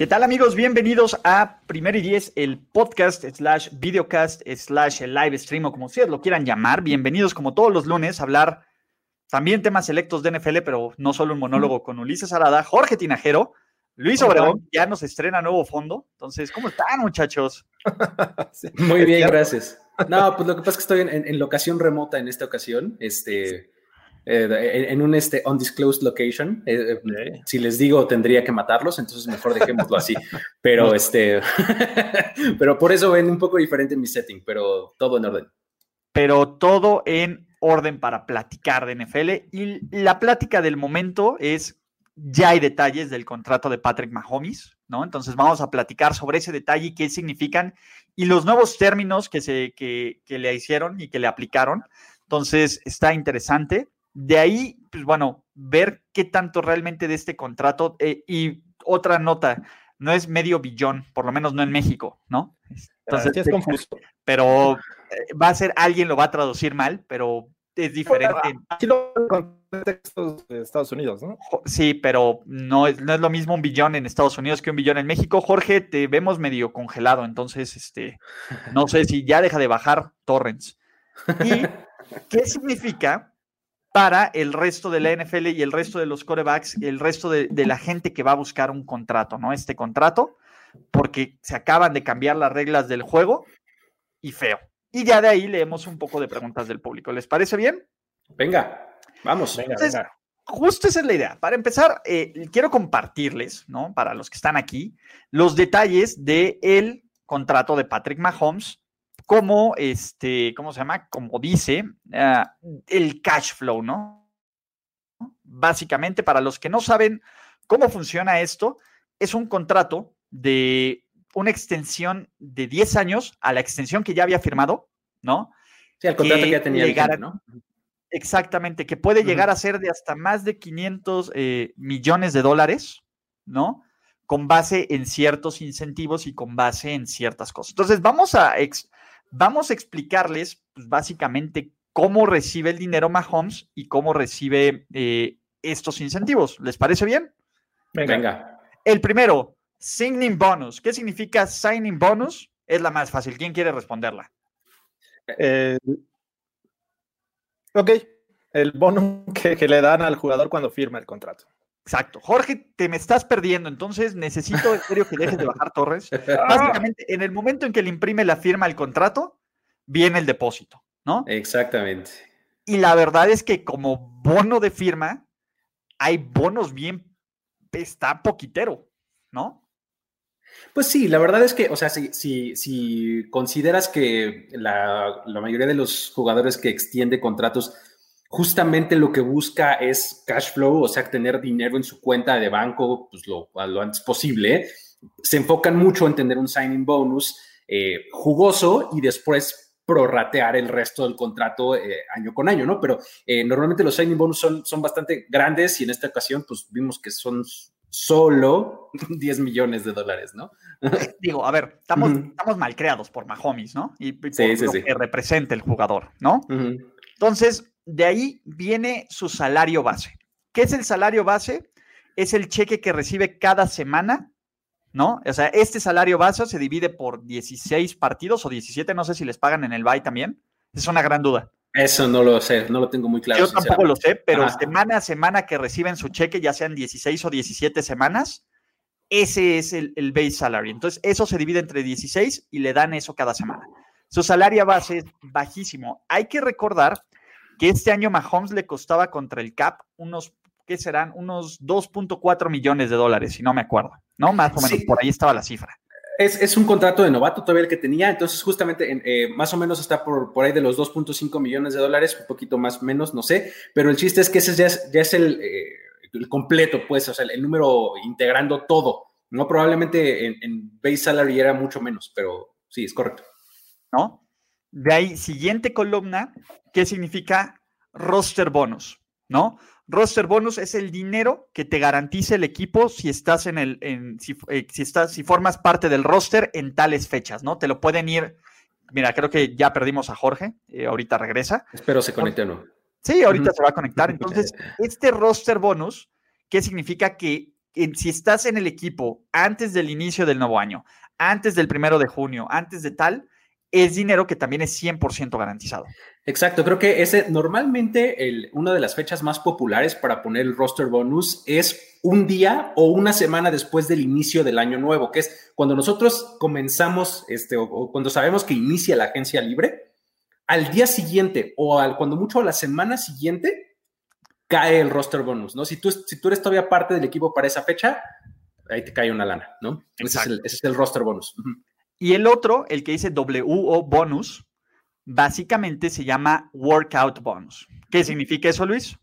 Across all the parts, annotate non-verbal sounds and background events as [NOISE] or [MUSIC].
¿Qué tal amigos? Bienvenidos a Primero y Diez, el podcast slash videocast slash el live stream o como ustedes lo quieran llamar. Bienvenidos como todos los lunes a hablar también temas selectos de NFL, pero no solo un monólogo con Ulises Arada, Jorge Tinajero, Luis Obregón, ya nos estrena nuevo fondo. Entonces, ¿cómo están muchachos? [LAUGHS] Muy bien, gracias. No, pues lo que pasa es que estoy en, en locación remota en esta ocasión. Este, eh, en, un este, undisclosed location. Eh, eh, si les digo, tendría que matarlos, entonces mejor dejémoslo así. [LAUGHS] Pero, este, [LAUGHS] pero por eso ven un poco diferente mi setting, pero todo en orden. Pero todo en orden para platicar de NFL. Y la plática del momento es, ya hay detalles del contrato de Patrick Mahomes, ¿no? Entonces vamos a platicar sobre ese detalle y qué significan y los nuevos términos que, se, que, que le hicieron y que le aplicaron. Entonces está interesante. De ahí, pues bueno, ver qué tanto realmente de este contrato. Eh, y otra nota, no es medio billón, por lo menos no en México, ¿no? Entonces, es confuso. Pero eh, va a ser, alguien lo va a traducir mal, pero es diferente. Aquí lo contextos de Estados Unidos, ¿no? Sí, pero no es, no es lo mismo un billón en Estados Unidos que un billón en México. Jorge, te vemos medio congelado, entonces, este, no sé si ya deja de bajar torrents. ¿Y [LAUGHS] qué significa? Para el resto de la NFL y el resto de los corebacks el resto de, la gente que va a buscar un contrato, ¿no? Este contrato, porque se acaban de cambiar las reglas del juego y feo. Y ya de ahí leemos un poco de preguntas del público. ¿Les parece bien? Venga, vamos. Venga, venga. Justo esa es la idea. Para empezar, eh, quiero compartirles, ¿no? Para los que están aquí, los detalles del el contrato de Patrick Mahomes como, este, ¿cómo se llama? Como dice, ah, el cash flow, ¿no? Básicamente, para los que no saben cómo funciona esto, es un contrato de una extensión de 10 años a la extensión que ya había firmado, ¿no? Sí, el contrato que, ya tenía. ¿no? Exactamente, que puede llegar a ser de hasta más de 500 eh, millones de dólares, ¿no? Con base en ciertos incentivos y con base en ciertas cosas. Entonces, vamos a, Vamos a explicarles pues, básicamente cómo recibe el dinero Mahomes y cómo recibe eh, estos incentivos. ¿Les parece bien? Venga. El primero, signing bonus. ¿Qué significa signing bonus? Es la más fácil. ¿Quién quiere responderla? Eh, ok, el bono que, le dan al jugador cuando firma el contrato. Exacto. Jorge, te me estás perdiendo, entonces necesito en serio que dejes de bajar torres. [LAUGHS] Básicamente, en el momento en que le imprime la firma al contrato, viene el depósito, ¿no? Exactamente. Y la verdad es que como bono de firma, hay bonos bien, está poquitero, ¿no? Pues sí, la verdad es que, o sea, si, si, si consideras que la, la mayoría de los jugadores que extiende contratos justamente lo que busca es cash flow, o sea, tener dinero en su cuenta de banco pues, lo, lo antes posible. Se enfocan mucho en tener un signing bonus eh, jugoso y después prorratear el resto del contrato eh, año con año, ¿no? Pero eh, normalmente los signing bonus son, son bastante grandes y en esta ocasión pues vimos que son solo [LAUGHS] 10 millones de dólares, ¿no? [LAUGHS] Digo, a ver, estamos, estamos mal creados por Mahomes, ¿no? Y, por lo que representa el jugador, ¿no? Entonces, de ahí viene su salario base. ¿Qué es el salario base? Es el cheque que recibe cada semana, ¿no? O sea, este salario base se divide por 16 partidos o 17, no sé si les pagan en el BAI también. Es una gran duda. Eso no lo sé, no lo tengo muy claro. Yo tampoco lo sé, pero semana a semana que reciben su cheque, ya sean 16 o 17 semanas, ese es el, el, base salary. Entonces, eso se divide entre 16 y le dan eso cada semana. Su salario base es bajísimo. Hay que recordar que este año Mahomes le costaba contra el cap unos, ¿qué serán? Unos 2.4 millones de dólares, si no me acuerdo, ¿no? Más o menos, por ahí estaba la cifra. Es, un contrato de novato todavía el que tenía, entonces justamente eh, más o menos está por, por ahí de los 2.5 millones de dólares, un poquito más menos, no sé, pero el chiste es que ese ya es, ya es el, eh, completo, pues, o sea, el, número integrando todo, ¿no? Probablemente en, en base salary era mucho menos, pero sí, es correcto. ¿No? De ahí, siguiente columna, ¿qué significa roster bonus? ¿No? Roster bonus es el dinero que te garantiza el equipo si estás en el, en, si, eh, estás, si formas parte del roster en tales fechas, ¿no? Te lo pueden ir. Mira, creo que ya perdimos a Jorge, eh, ahorita regresa. Espero se conecte o no. Sí, ahorita se va a conectar. Entonces, este roster bonus, ¿qué significa? Que si estás en el equipo antes del inicio del nuevo año, antes del primero de junio, antes de tal, es dinero que también es 100% garantizado. Exacto, creo que ese normalmente el, una de las fechas más populares para poner el roster bonus es un día o una semana después del inicio del año nuevo, que es cuando nosotros comenzamos, este, o, cuando sabemos que inicia la agencia libre, al día siguiente o al, cuando mucho a la semana siguiente cae el roster bonus, ¿no? Si tú, si tú eres todavía parte del equipo para esa fecha, ahí te cae una lana, ¿no? Ese es, el, ese es el roster bonus. Y el otro, el que dice WO bonus, básicamente se llama workout bonus. ¿Qué significa eso, Luis?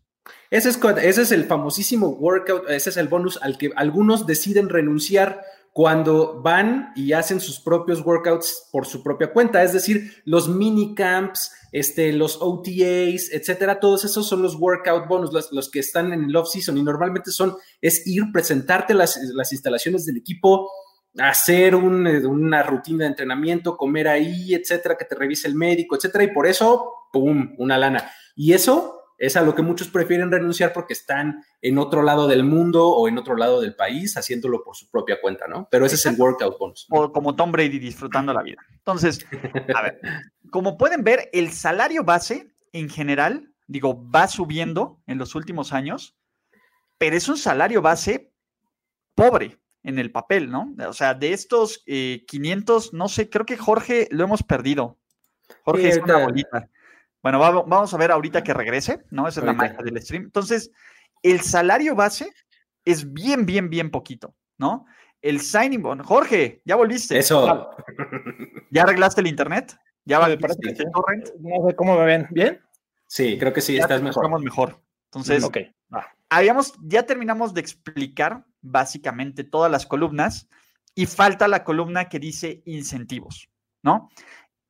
Ese es, el famosísimo workout, ese es el bonus al que algunos deciden renunciar cuando van y hacen sus propios workouts por su propia cuenta, es decir, los mini camps, este, los OTAs, etcétera, todos esos son los workout bonus, los, que están en el off season y normalmente son, es ir, presentarte las, las instalaciones del equipo, hacer eh, una rutina de entrenamiento, comer ahí, etcétera, que te revise el médico, etcétera, y por eso, ¡pum!, una lana. Y eso es a lo que muchos prefieren renunciar porque están en otro lado del mundo o en otro lado del país haciéndolo por su propia cuenta, ¿no? Pero ese es el workout bonus. O como Tom Brady disfrutando la vida. Entonces, a ver, [LAUGHS] como pueden ver, el salario base en general, digo, va subiendo en los últimos años, pero es un salario base pobre en el papel, ¿no? O sea, de estos 500, eh, no sé, creo que Jorge lo hemos perdido. Jorge es una bolita. Bueno, vamos a ver ahorita que regrese, ¿no? Esa es la magia del stream. Entonces, el salario base es bien, bien, bien poquito, ¿no? El signing bon. Jorge, ya volviste. Eso. ¿Ya arreglaste el internet? ¿Ya va el torrent? No sé cómo me ven. ¿Bien? Sí, creo que sí, estás mejor. Estamos mejor. Entonces, ok. Habíamos, ya terminamos de explicar básicamente todas las columnas y falta la columna que dice incentivos, ¿no?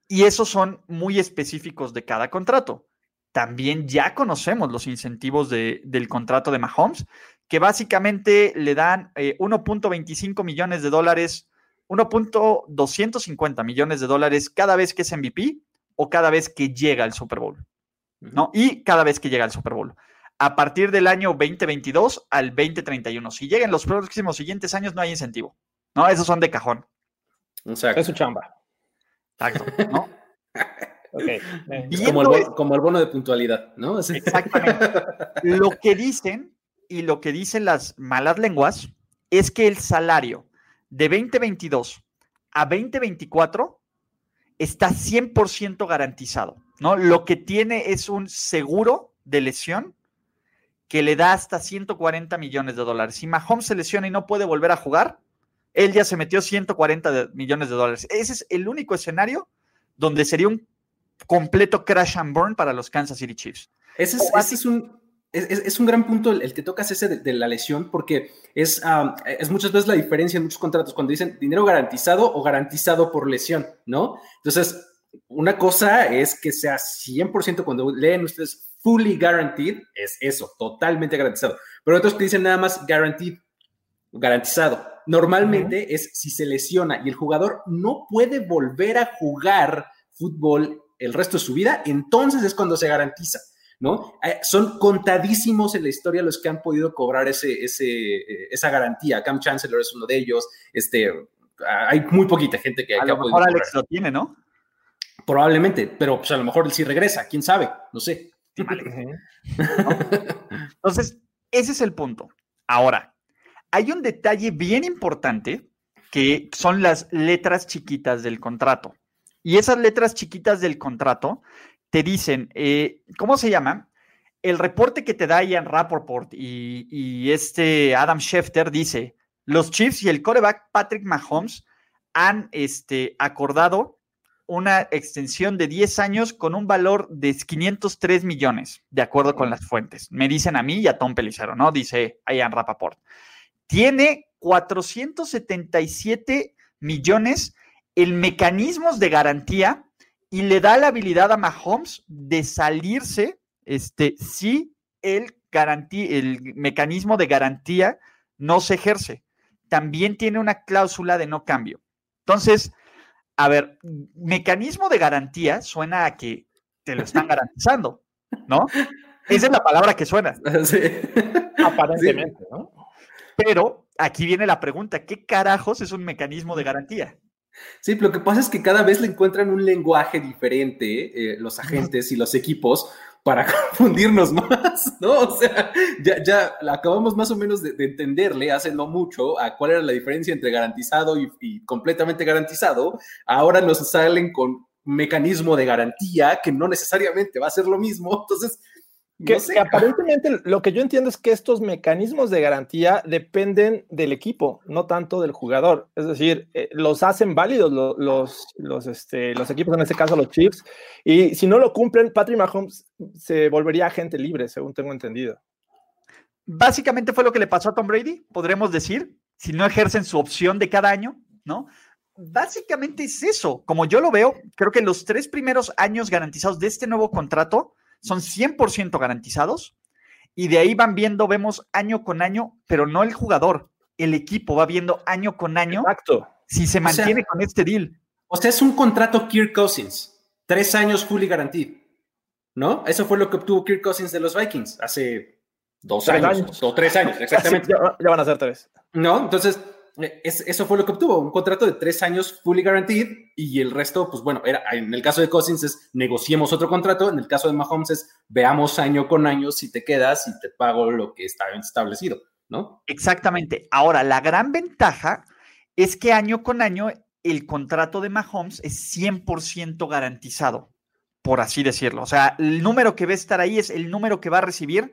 Y esos son muy específicos de cada contrato. También ya conocemos los incentivos del contrato de Mahomes, que básicamente le dan 1.25 eh, millones de dólares, 1.250 millones de dólares cada vez que es MVP o cada vez que llega al Super Bowl, ¿no? Y cada vez que llega al Super Bowl a partir del año 2022 al 2031. Si llegan los próximos siguientes años, no hay incentivo. ¿No? Esos son de cajón. Es su chamba. Exacto, ¿no? [LAUGHS] como, el, como, el, bono de puntualidad, ¿no? [LAUGHS] Exactamente. Lo que dicen y lo que dicen las malas lenguas es que el salario de 2022 a 2024 está 100% garantizado, ¿no? Lo que tiene es un seguro de lesión que le da hasta 140 millones de dólares. Si Mahomes se lesiona y no puede volver a jugar, él ya se metió 140 millones de dólares. Ese es el único escenario donde sería un completo crash and burn para los Kansas City Chiefs. Ese es, un, es, un gran punto el, que tocas ese de, la lesión, porque es, es muchas veces la diferencia en muchos contratos cuando dicen dinero garantizado o garantizado por lesión, ¿no? Entonces, una cosa es que sea 100% cuando leen ustedes fully guaranteed es eso, totalmente garantizado. Pero otros que dicen nada más guaranteed, garantizado. Normalmente es si se lesiona y el jugador no puede volver a jugar fútbol el resto de su vida, entonces es cuando se garantiza. ¿no? Eh, son contadísimos en la historia los que han podido cobrar ese, ese, eh, esa garantía. Cam Chancellor es uno de ellos. Este, hay muy poquita gente que, a lo mejor Alex lo tiene, ¿no? Probablemente, pero pues a lo mejor él sí regresa, quién sabe, no sé. [LAUGHS] Entonces, ese es el punto. Ahora, hay un detalle bien importante que son las letras chiquitas del contrato. Y esas letras chiquitas del contrato te dicen, eh, ¿cómo se llama? El reporte que te da Ian Rappaport y, y este Adam Schefter dice, los Chiefs y el coreback Patrick Mahomes han este, acordado una extensión de 10 años con un valor de 503 millones, de acuerdo con las fuentes. Me dicen a mí y a Tom Pelicero, ¿no? Dice Ian Rapaport. Tiene 477 millones en mecanismos de garantía y le da la habilidad a Mahomes de salirse este, si el, el mecanismo de garantía no se ejerce. También tiene una cláusula de no cambio. Entonces, a ver, mecanismo de garantía suena a que te lo están garantizando, ¿no? Esa es la palabra que suena. [LAUGHS] Sí. Aparentemente, ¿no? Pero aquí viene la pregunta, ¿qué carajos es un mecanismo de garantía? Sí, lo que pasa es que cada vez le encuentran un lenguaje diferente eh, los agentes y los equipos para [LAUGHS] confundirnos más, ¿no? O sea, ya, ya acabamos más o menos de, entenderle hace no mucho a cuál era la diferencia entre garantizado y, y completamente garantizado. Ahora nos salen con mecanismo de garantía que no necesariamente va a ser lo mismo. [LAUGHS] Entonces, que, aparentemente lo que yo entiendo es que estos mecanismos de garantía dependen del equipo, no tanto del jugador. Es decir, eh, los hacen válidos los, los, este, los equipos, en este caso los Chiefs, y si no lo cumplen, Patrick Mahomes se volvería agente libre, según tengo entendido. Básicamente fue lo que le pasó a Tom Brady, podremos decir, si no ejercen su opción de cada año, ¿no? Básicamente es eso. Como yo lo veo, creo que los tres primeros años garantizados de este nuevo contrato, son 100% garantizados y de ahí van viendo, vemos año con año, pero no el jugador, el equipo va viendo año con año Exacto. si se mantiene con este deal. O sea, es un contrato Kirk Cousins, tres años fully guaranteed, ¿no? Eso fue lo que obtuvo Kirk Cousins de los Vikings hace dos años, o tres años, [LAUGHS] exactamente. ya van a ser tres. No, entonces eso fue lo que obtuvo, un contrato de tres años fully guaranteed y el resto, pues bueno, era, en el caso de Cousins es negociemos otro contrato, en el caso de Mahomes es veamos año con año si te quedas y te pago lo que está establecido, ¿no? Exactamente. Ahora, la gran ventaja es que año con año el contrato de Mahomes es 100% garantizado, por así decirlo. O sea, el número que va a estar ahí es el número que va a recibir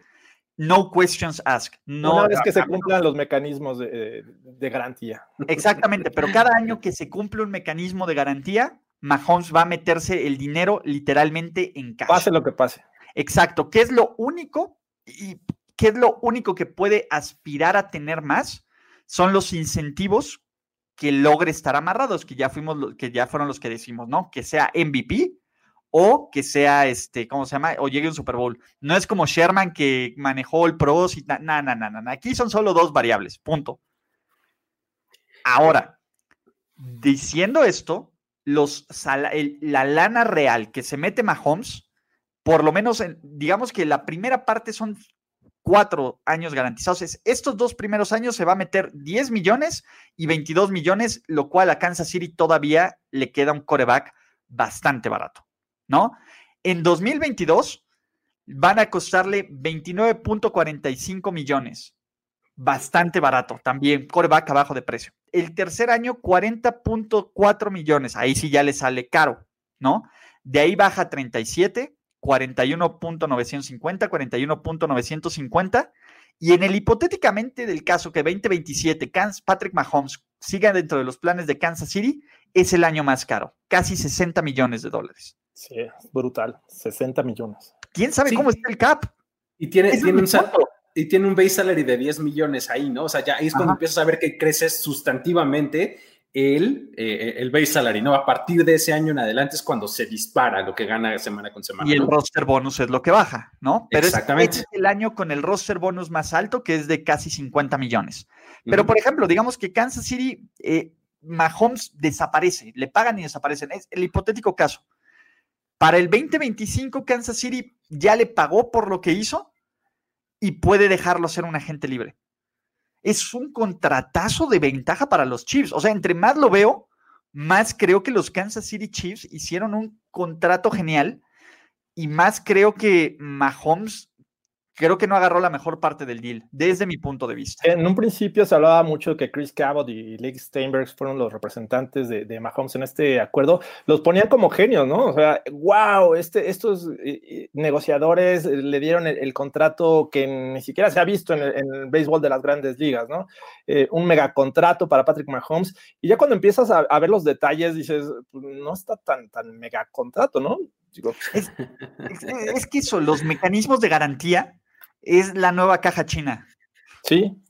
no questions asked. No, Una vez que se cumplan los mecanismos de, garantía. Exactamente, pero cada año que se cumple un mecanismo de garantía, Mahomes va a meterse el dinero literalmente en casa. Pase lo que pase. Exacto. ¿Qué es lo único? Y qué es lo único que puede aspirar a tener más? Son los incentivos que logre estar amarrados, que ya fuimos, que ya fueron los que decimos, ¿no? Que sea MVP, o que sea, este, ¿cómo se llama? O llegue un Super Bowl. No es como Sherman que manejó el pros y nada, nada, nada. Aquí son solo dos variables, punto. Ahora, diciendo esto, los, la lana real que se mete Mahomes, por lo menos, digamos que la primera parte son cuatro años garantizados. estos dos primeros años se va a meter 10 millones y 22 millones, lo cual a Kansas City todavía le queda un coreback bastante barato. ¿No? En 2022 van a costarle 29.45 millones. Bastante barato, también coreback abajo de precio. El tercer año, 40.4 millones. Ahí sí ya le sale caro, ¿no? De ahí baja 37, 41.950, 41.950. Y en el hipotéticamente del caso que 2027 Patrick Mahomes siga dentro de los planes de Kansas City, es el año más caro, casi 60 millones de dólares. Sí, brutal. 60 millones. ¿Quién sabe cómo está el cap? Y tiene, tiene un y tiene un base salary de 10 millones ahí, ¿no? O sea, ya ahí es cuando empiezas a ver que crece sustantivamente el, eh, el base salary, ¿no? A partir de ese año en adelante es cuando se dispara lo que gana semana con semana. Y el roster bonus es lo que baja, ¿no? Pero Exactamente. Es, el año con el roster bonus más alto, que es de casi 50 millones. Pero, por ejemplo, digamos que Kansas City, eh, Mahomes desaparece, le pagan y desaparecen. Es el hipotético caso. Para el 2025, Kansas City ya le pagó por lo que hizo y puede dejarlo ser un agente libre. Es un contratazo de ventaja para los Chiefs. O sea, entre más lo veo, más creo que los Kansas City Chiefs hicieron un contrato genial y más creo que Mahomes creo que no agarró la mejor parte del deal, desde mi punto de vista. En un principio se hablaba mucho que Chris Cabot y Lee Steinberg fueron los representantes de, de, Mahomes en este acuerdo. Los ponían como genios, ¿no? O sea, wow, este, estos eh, eh, negociadores le dieron el, contrato que ni siquiera se ha visto en el, béisbol de las grandes ligas, ¿no? Eh, un megacontrato para Patrick Mahomes. Y ya cuando empiezas a, a ver los detalles, dices, pues, no está tan, tan megacontrato, ¿no? Es, es, que eso, los mecanismos de garantía es la nueva caja china. Sí.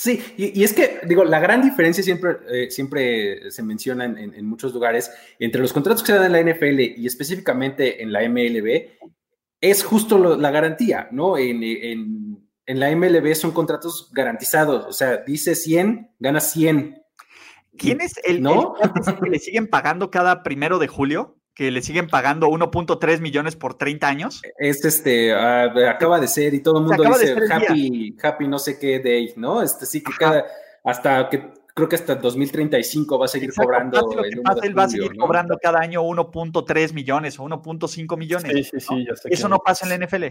Sí, y, es que, digo, la gran diferencia siempre, eh, siempre se menciona en, muchos lugares entre los contratos que se dan en la NFL y específicamente en la MLB, es justo la garantía, ¿no? En, la MLB son contratos garantizados, o sea, dice 100, gana 100. ¿Quién es el, ¿no? que le siguen pagando cada primero de julio? Que le siguen pagando 1.3 millones por 30 años. Es este, ah, acaba de ser y todo el mundo dice happy, happy no sé qué day, ¿no? Este sí que cada, hasta que creo que hasta 2035 va a seguir cobrando. Lo que pasa, él va a seguir cobrando cada año 1.3 millones o 1.5 millones. Sí, sí, sí, Eso no pasa en la NFL.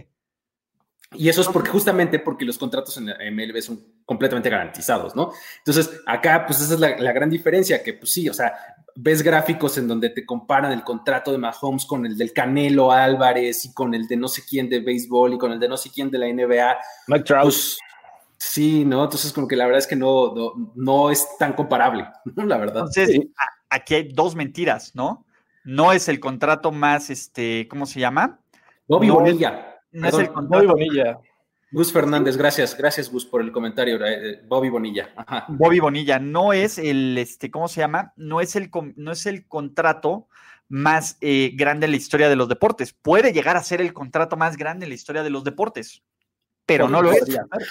Y eso es porque justamente porque los contratos en MLB son completamente garantizados, ¿no? Entonces, acá, pues esa es la, la, gran diferencia, que pues sí, o sea, ves gráficos en donde te comparan el contrato de Mahomes con el del Canelo Álvarez y con el de no sé quién de béisbol y con el de no sé quién de la NBA. Mike Trout. Pues, sí, ¿no? Entonces como que la verdad es que no, no, es tan comparable, [LAUGHS] la verdad. Entonces, aquí hay dos mentiras, ¿no? No es el contrato más, este, ¿cómo se llama? Bobby Bonilla. no es el contrato. Bobby Bonilla. Gus Fernández, gracias, gracias Gus por el comentario. Eh, Bobby Bonilla. Bobby Bonilla, no es el, este, ¿cómo se llama? No es el, no es el contrato más eh, grande en la historia de los deportes. Puede llegar a ser el contrato más grande en la historia de los deportes, pero no lo es.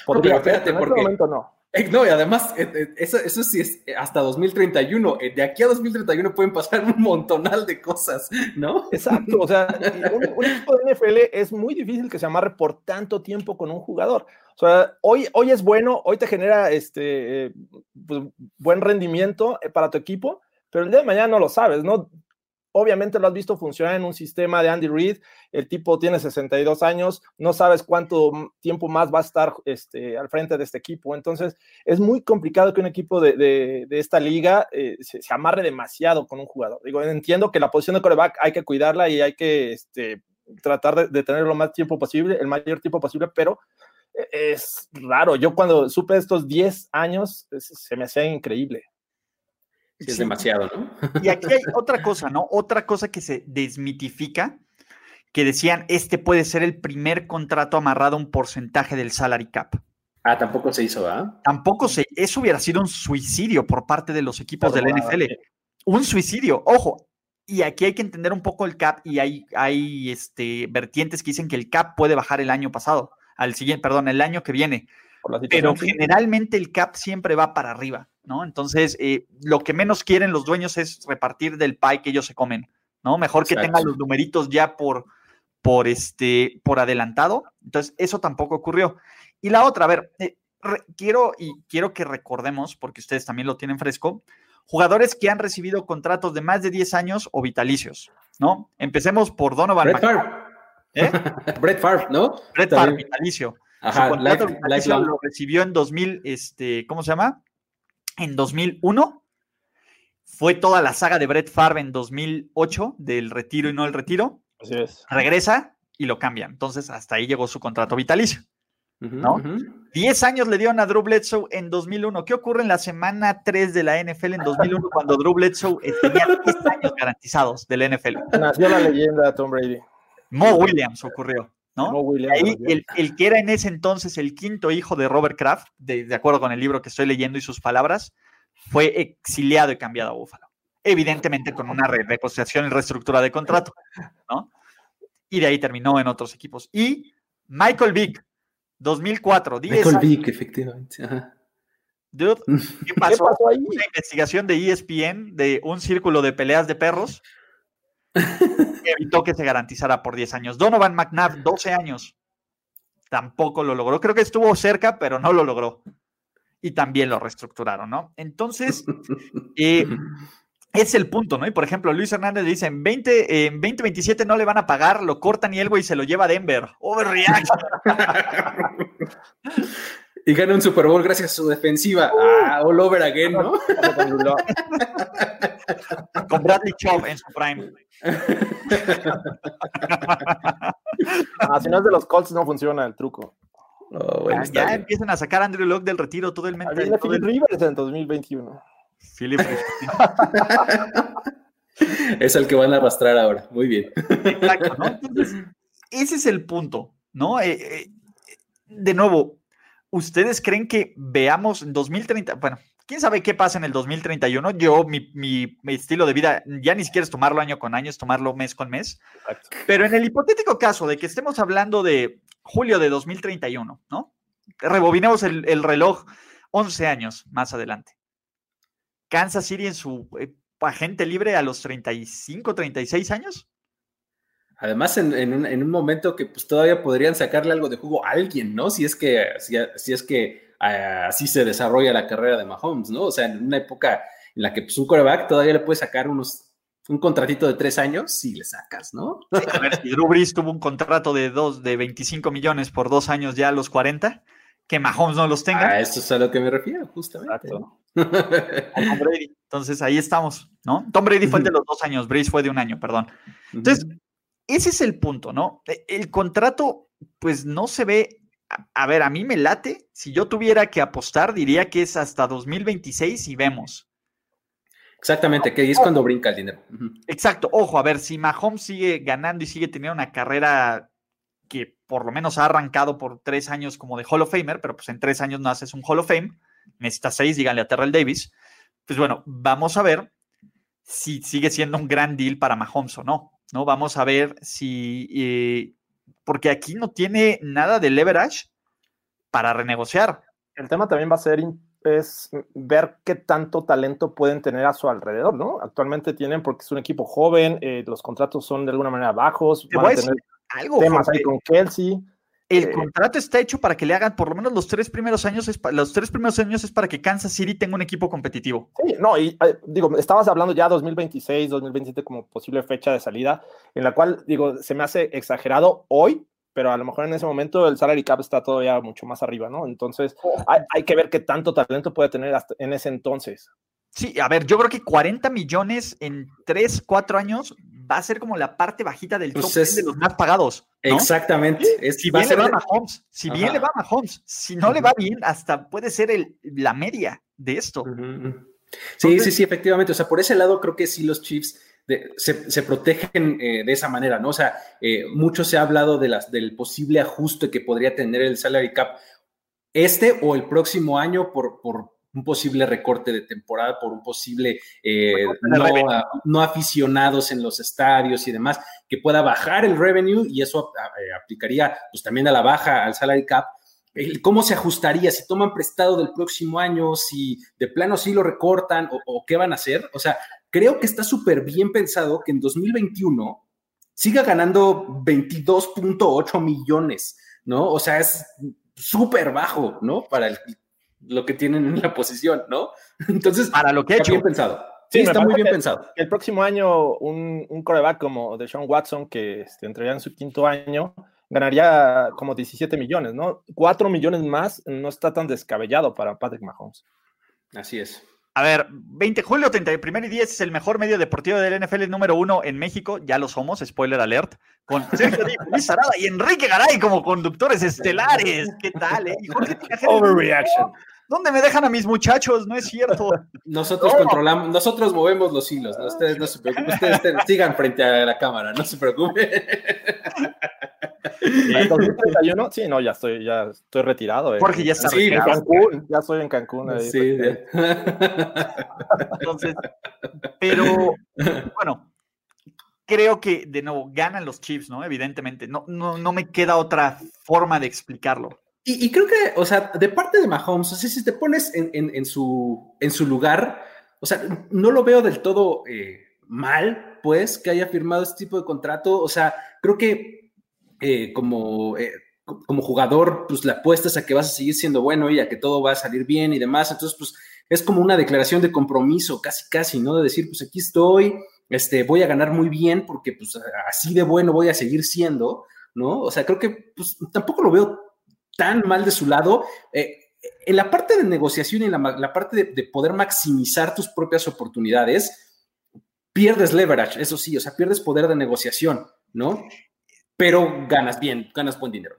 Podría, espérate, en este momento no. Eh, no, y además, eh, eh, eso, eso sí es hasta 2031. De aquí a 2031 pueden pasar un montonal de cosas, ¿no? Exacto. O sea, un, equipo de NFL es muy difícil que se amarre por tanto tiempo con un jugador. O sea, hoy, hoy es bueno, hoy te genera este pues, buen rendimiento para tu equipo, pero el día de mañana no lo sabes, ¿no? Obviamente lo has visto funcionar en un sistema de Andy Reid. El tipo tiene 62 años, no sabes cuánto tiempo más va a estar este, al frente de este equipo. Entonces, es muy complicado que un equipo de, esta liga eh, se, amarre demasiado con un jugador. Digo, entiendo que la posición de coreback hay que cuidarla y hay que este, tratar de, tener lo más tiempo posible, el mayor tiempo posible, pero e, es raro. Yo cuando supe estos 10 años, se me hacía increíble es demasiado, ¿no? Y aquí hay otra cosa, ¿no? Otra cosa que se desmitifica, que decían, este puede ser el primer contrato amarrado a un porcentaje del salary cap. Ah, tampoco se hizo, ¿verdad? Tampoco se, eso hubiera sido un suicidio por parte de los equipos del NFL. Un suicidio, ojo. Y aquí hay que entender un poco el cap y hay, hay este, vertientes que dicen que el cap puede bajar el año pasado, al siguiente, perdón, el año que viene. Pero generalmente el cap siempre va para arriba. ¿no? Entonces, eh, lo que menos quieren los dueños es repartir del pie que ellos se comen, ¿no? Mejor que tengan los numeritos ya por, por, este, por adelantado. Entonces, eso tampoco ocurrió. Y la otra, a ver, eh, quiero, y quiero que recordemos, porque ustedes también lo tienen fresco, jugadores que han recibido contratos de más de 10 años o vitalicios, ¿no? Empecemos por Donovan Brett Favre. ¿Eh? [LAUGHS] Brett Favre, ¿no? Brett Favre, vitalicio. Ajá, vitalicio lo recibió en 2000, este, ¿cómo se llama? en 2001. Fue toda la saga de Brett Favre en 2008, del retiro y no el retiro. Así es. Regresa y lo cambian. Entonces, hasta ahí llegó su contrato vitalicio. ¿no? Diez años le dieron a Drew Bledsoe en 2001. ¿Qué ocurre en la semana 3 de la NFL en 2001 cuando Drew Bledsoe eh, tenía 10 años garantizados del NFL? Nació la leyenda Tom Brady. Mo Williams ocurrió. ¿No? Ahí el, que era en ese entonces el quinto hijo de Robert Kraft, de, acuerdo con el libro que estoy leyendo y sus palabras, fue exiliado y cambiado a Búfalo. Evidentemente con una renegociación y reestructura de contrato, ¿no? Y de ahí terminó en otros equipos. Y Michael Vick, 2004, Michael Vick, efectivamente. Dude, [LAUGHS] ¿qué pasó? ahí? Una investigación de ESPN de un círculo de peleas de perros evitó que se garantizara por 10 años. Donovan McNabb, 12 años. Tampoco lo logró. Creo que estuvo cerca, pero no lo logró. Y también lo reestructuraron, ¿no? Entonces, [LAUGHS] eh, es el punto, ¿no? Y por ejemplo, Luis Hernández dice, en 20, en 2027 no le van a pagar, lo cortan y el güey se lo lleva a Denver. Overreaction. [LAUGHS] y gana un Super Bowl gracias a su defensiva. ah, all over again, ¿no? [LAUGHS] Con Bradley Chubb en su prime. ah, si no es de los Colts, no funciona el truco. Oh, ya, empiezan a sacar a Andrew Locke del retiro todo el mente. Philip Rivers en 2021. Philip [LAUGHS] es el que van a arrastrar ahora. Muy bien. Exacto, ¿no? Entonces, ese es el punto, ¿no? Eh, eh, de nuevo, ¿ustedes creen que veamos en 2030? Bueno, quién sabe qué pasa en el 2031. Yo, mi, mi, estilo de vida ya ni siquiera es tomarlo año con año, es tomarlo mes con mes. Pero en el hipotético caso de que estemos hablando de julio de 2031, ¿no? Rebobinemos el, el reloj 11 años más adelante. Kansas City en su eh, agente libre a los 35, 36 años. Además, en, un, momento que pues, todavía podrían sacarle algo de jugo a alguien, ¿no? Si es que, si, es que ah, así se desarrolla la carrera de Mahomes, ¿no? O sea, en una época en la que pues, un coreback todavía le puede sacar unos, un contratito de tres años, si le sacas, ¿no? a ver, si Drew Brees tuvo un contrato de, dos, de 25 millones por dos años ya a los 40, que Mahomes no los tenga. A eso es a lo que me refiero, justamente. Tom Brady. Entonces ahí estamos, ¿no? Tom Brady fue el de los dos años, Breeze fue de un año, perdón. Entonces, ese es el punto, ¿no? E, el contrato, pues no se ve. A ver, a mí me late. Si yo tuviera que apostar, diría que es hasta 2026 y vemos. Exactamente, que es cuando brinca el dinero. Exacto. Ojo, a ver, si Mahomes sigue ganando y sigue teniendo una carrera que por lo menos ha arrancado por tres años como de Hall of Famer, pero pues en tres años no haces un Hall of Fame necesita seis, díganle a Terrell Davis. Pues bueno, vamos a ver si sigue siendo un gran deal para Mahomes o no, ¿no? Vamos a ver si, eh, porque aquí no tiene nada de leverage para renegociar. El tema también va a ser es ver qué tanto talento pueden tener a su alrededor, ¿no? Actualmente tienen, porque es un equipo joven, eh, los contratos son de alguna manera bajos, van a tener algo, temas ahí con Kelsey. El eh, contrato está hecho para que le hagan por lo menos los tres primeros años, es los tres primeros años es para que Kansas City tenga un equipo competitivo. Sí, no, y eh, digo, estabas hablando ya 2026, 2027 como posible fecha de salida, en la cual, digo, se me hace exagerado hoy, pero a lo mejor en ese momento el salary cap está todavía mucho más arriba, ¿no? Entonces, hay, hay que ver qué tanto talento puede tener hasta en ese entonces. Sí, a ver, yo creo que 40 millones en 3, 4 años va a ser como la parte bajita del pues top de los más pagados. Exactamente. si bien le va a Mahomes, si bien le va a Mahomes, si no le va bien, hasta puede ser el, la media de esto. Sí, sí, sí, efectivamente. O sea, por ese lado creo que sí los Chiefs se, protegen eh, de esa manera, ¿no? O sea, eh, mucho se ha hablado de las, del posible ajuste que podría tener el salary cap este o el próximo año por, por un posible recorte de temporada por un posible eh, no, aficionados en los estadios y demás, que pueda bajar el revenue y eso eh, aplicaría pues también a la baja al salary cap. ¿Cómo se ajustaría? Si toman prestado del próximo año, si de plano sí lo recortan o, qué van a hacer. O sea, creo que está súper bien pensado que en 2021 siga ganando 22.8 millones, ¿no? O sea, es súper bajo, ¿no? Para el lo que tienen en la posición, ¿no? [LAUGHS] Entonces, para lo que he hecho. bien pensado. Sí, está muy bien pensado. El próximo año, un, un coreback como Deshaun Watson, que este, entraría en su quinto año, ganaría como 17 millones, ¿no? 4 millones más no está tan descabellado para Patrick Mahomes. Así es. A ver, 20 julio, 31 y 10 es el mejor medio deportivo del NFL número uno en México. Ya lo somos, spoiler alert. Con [LAUGHS] Sergio Luis Arada y Enrique Garay como conductores estelares. ¿Qué tal, eh? Overreaction. ¿Dónde me dejan a mis muchachos? No es cierto. [LAUGHS] Nosotros controlamos, nosotros movemos los hilos. Ustedes no se preocupen, ustedes sigan frente a la cámara, no se preocupen. [LAUGHS] ¿En 2031? Sí, no, ya estoy, ya estoy retirado. Eh. Porque ya está sí, en Cancún, ya estoy en Cancún. sí, Entonces, pero bueno, creo que de nuevo ganan los Chiefs, ¿no? Evidentemente, no, no, no me queda otra forma de explicarlo. Y, creo que, o sea, de parte de Mahomes, o sea, si te pones en, su, en su lugar, o sea, no lo veo del todo eh, mal, pues, que haya firmado este tipo de contrato. O sea, creo que eh, como, eh, como jugador, pues le apuestas a que vas a seguir siendo bueno y a que todo va a salir bien y demás. Entonces, pues, es como una declaración de compromiso, casi, casi, ¿no? De decir, pues aquí estoy, este, voy a ganar muy bien porque pues así de bueno voy a seguir siendo, ¿no? O sea, creo que pues, tampoco lo veo tan mal de su lado. Eh, en la parte de negociación y en la, parte de, poder maximizar tus propias oportunidades, pierdes leverage, eso sí, o sea, pierdes poder de negociación, ¿no? Pero ganas bien, ganas buen dinero.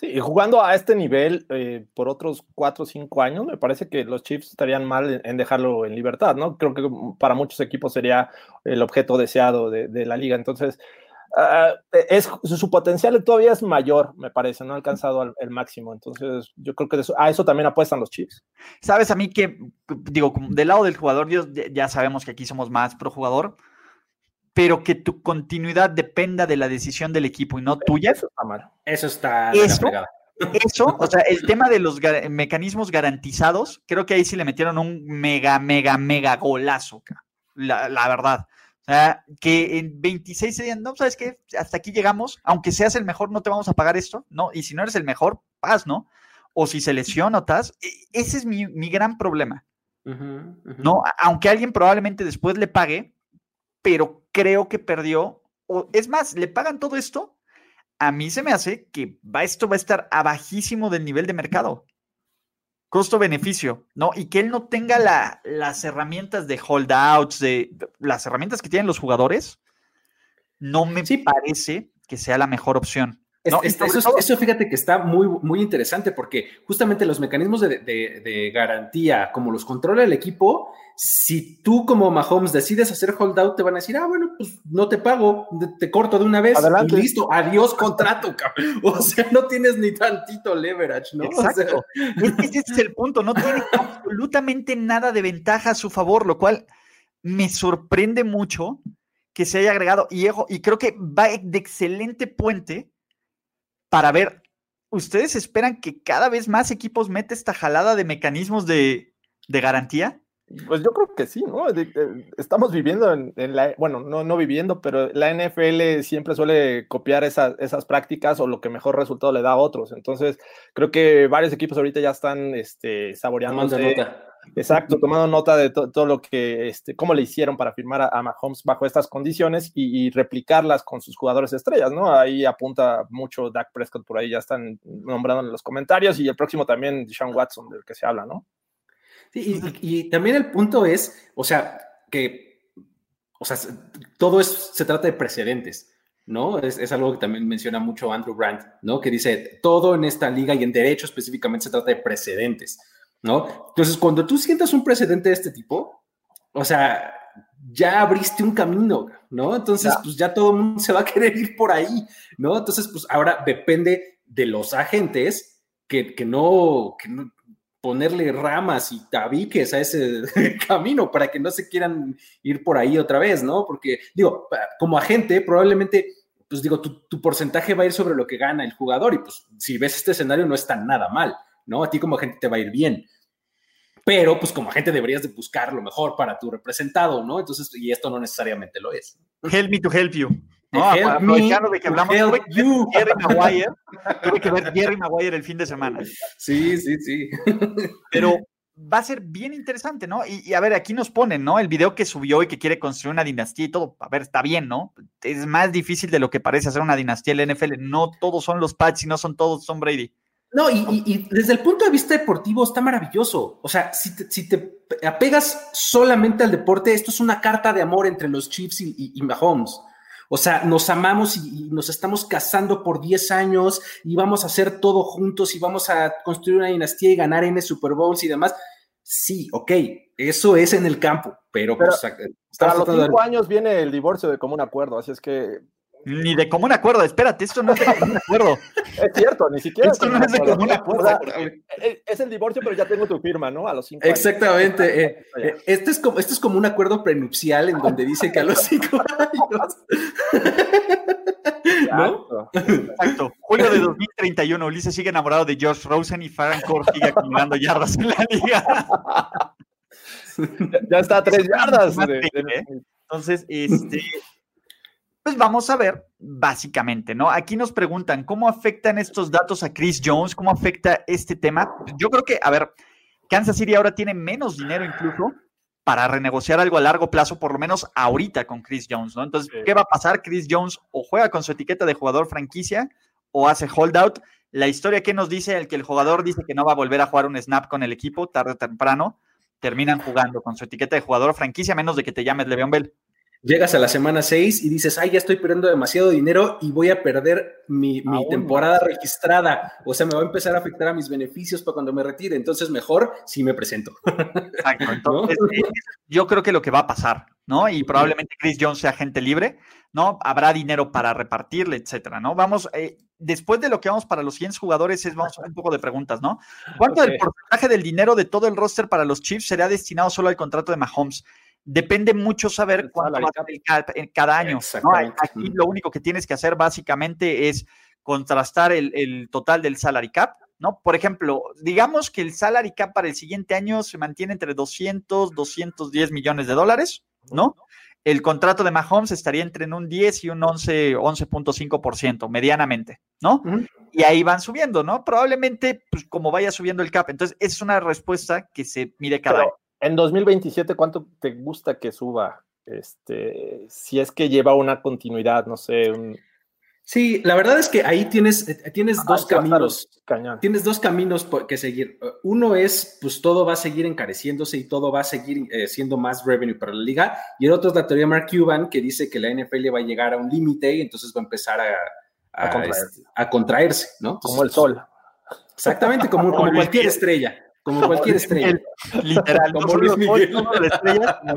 Sí, jugando a este nivel eh, por otros cuatro o cinco años, me parece que los Chiefs estarían mal en, dejarlo en libertad, ¿no? Creo que para muchos equipos sería el objeto deseado de, de la liga. Entonces, Ah, es, su potencial todavía es mayor, me parece, no ha alcanzado el máximo. Entonces, yo creo que a eso también apuestan los Chiefs. Sabes, a mí que, digo, del lado del jugador, ya sabemos que aquí somos más pro jugador, pero que tu continuidad dependa de la decisión del equipo y no tuya. Eso está mal. Eso está. Eso, eso, o sea, el tema de los mecanismos garantizados, creo que ahí sí le metieron un mega, mega, mega golazo, la, la verdad que en 26 se no, ¿sabes qué? Hasta aquí llegamos, aunque seas el mejor, no te vamos a pagar esto, ¿no? Y si no eres el mejor, paz, ¿no? O si se lesionotas, e, ese es mi, gran problema, ¿no? Aunque alguien probablemente después le pague, pero creo que perdió, o es más, le pagan todo esto, a mí se me hace que va, esto va a estar abajísimo del nivel de mercado costo-beneficio, ¿no? Y que él no tenga las herramientas de holdouts, de las herramientas que tienen los jugadores, no me parece que sea la mejor opción. eso, fíjate que está muy, muy interesante porque justamente los mecanismos de, garantía, como los controla el equipo, si tú como Mahomes decides hacer holdout, te van a decir, ah, bueno, pues no te pago, te corto de una vez y listo, adiós contrato, cabrón. [LAUGHS] O sea, no tienes ni tantito leverage, ¿no? Exacto. ese es el punto, no tiene [LAUGHS] absolutamente nada de ventaja a su favor, lo cual me sorprende mucho que se haya agregado y, y creo que va de excelente puente para ver, ¿ustedes esperan que cada vez más equipos mete esta jalada de mecanismos de, garantía? Pues yo creo que sí, ¿no? Estamos viviendo en, la, bueno, no, no viviendo, pero la NFL siempre suele copiar esas, esas prácticas o lo que mejor resultado le da a otros. Entonces, creo que varios equipos ahorita ya están este, saboreando. Exacto, tomando nota de todo lo que, este, cómo le hicieron para firmar a, Mahomes bajo estas condiciones y, replicarlas con sus jugadores estrellas, ¿no? Ahí apunta mucho Dak Prescott, por ahí ya están nombrando en los comentarios y el próximo también Sean Watson, del que se habla, ¿no? Sí, y, también el punto es, o sea, que, o sea, todo es, se trata de precedentes. ¿no? Es, es, algo que también menciona mucho Andrew Brandt, ¿no? Que dice, todo en esta liga y en derecho específicamente se trata de precedentes. ¿no? Entonces, cuando tú sientas un precedente de este tipo, o sea, ya abriste un camino, ¿no? Entonces, pues ya todo el mundo se va a querer ir por ahí, ¿no? Entonces, pues ahora depende de los agentes que, no, que no ponerle ramas y tabiques a ese [LAUGHS] camino para que no se quieran ir por ahí otra vez, ¿no? Porque, digo, como agente, probablemente, pues digo, tu, tu porcentaje va a ir sobre lo que gana el jugador y pues si ves este escenario no está nada mal. ¿no? A ti como agente te va a ir bien. Pero, pues como agente deberías de buscar lo mejor para tu representado, ¿no? Entonces, y esto no necesariamente lo es. Help me to help you. No, me de que hablamos, tuve [LAUGHS] que Jerry Maguire, tuve que ver Jerry Maguire el fin de semana. Sí, sí, sí. [LAUGHS] Pero va a ser bien interesante, ¿no? Y, a ver, aquí nos ponen, ¿no? El video que subió y que quiere construir una dinastía y todo. A ver, está bien, ¿no? Es más difícil de lo que parece hacer una dinastía en la NFL. No todos son los Pats y no son todos Tom Brady. No, y, desde el punto de vista deportivo está maravilloso. O sea, si te, apegas solamente al deporte, esto es una carta de amor entre los Chiefs y, Mahomes. O sea, nos amamos y, nos estamos casando por 10 años y vamos a hacer todo juntos y vamos a construir una dinastía y ganar el Super Bowls y demás. Sí, ok, eso es en el campo, pero, pues, a los cinco años viene el divorcio de común acuerdo, así es que ni de común acuerdo, espérate, esto no es de común acuerdo. [LAUGHS] es cierto, ni siquiera. Esto no es de común acuerdo. es el divorcio, pero ya tengo tu firma, ¿no? A los cinco Exactamente. [LAUGHS] Eh, eh, este, es como, este es como un acuerdo prenupcial en donde dice que a los cinco años. [LAUGHS] ¿No? Exacto. Julio de 2031, Ulises sigue enamorado de Josh Rosen y Farran Core sigue acumulando yardas en la liga. ya está a tres yardas. Entonces, este, pues vamos a ver, básicamente, ¿no? Aquí nos preguntan, ¿cómo afectan estos datos a Chris Jones? ¿Cómo afecta este tema? Yo creo que, a ver, Kansas City ahora tiene menos dinero incluso para renegociar algo a largo plazo, por lo menos ahorita con Chris Jones, ¿no? Entonces, ¿qué va a pasar? Chris Jones o juega con su etiqueta de jugador franquicia o hace holdout. La historia que nos dice el que el jugador dice que no va a volver a jugar un snap con el equipo tarde o temprano, terminan jugando con su etiqueta de jugador franquicia, menos de que te llames Le'Veon Bell. Llegas a la semana 6 y dices, ay, ya estoy perdiendo demasiado dinero y voy a perder mi, temporada registrada. O sea, me va a empezar a afectar a mis beneficios para cuando me retire. Entonces, mejor si me presento. Exacto. [LAUGHS] Entonces, yo creo que lo que va a pasar, ¿no? Y probablemente Chris Jones sea gente libre, ¿no? Habrá dinero para repartirle, etcétera, ¿no? Vamos, eh, después de lo que vamos para los 100 jugadores, es, vamos a hacer un poco de preguntas, ¿no? ¿Cuánto del porcentaje del dinero de todo el roster para los Chiefs será destinado solo al contrato de Mahomes? Depende mucho saber cuánto va a el cada año. Aquí lo único que tienes que hacer básicamente es contrastar el, total del salary cap, ¿no? Por ejemplo, digamos que el salary cap para el siguiente año se mantiene entre 200, 210 millones de dólares, ¿no? El contrato de Mahomes estaría entre un 10 y un 11, 11.5%, medianamente, ¿no? Y ahí van subiendo, ¿no? Probablemente, pues como vaya subiendo el cap. Entonces, esa es una respuesta que se mide cada año en 2027, ¿cuánto te gusta que suba? Este, si es que lleva una continuidad, no sé. Sí, la verdad es que ahí tienes, eh, tienes dos caminos. Tienes dos caminos que seguir. Uno es, pues todo va a seguir encareciéndose y todo va a seguir eh, siendo más revenue para la liga. Y el otro es la teoría de Mark Cuban, que dice que la NFL va a llegar a un límite y entonces va a empezar a, a, contraerse. ¿no? como el sol. Exactamente, como, como cualquier estrella. Como cualquier estrella. literal. Como Luis Miguel.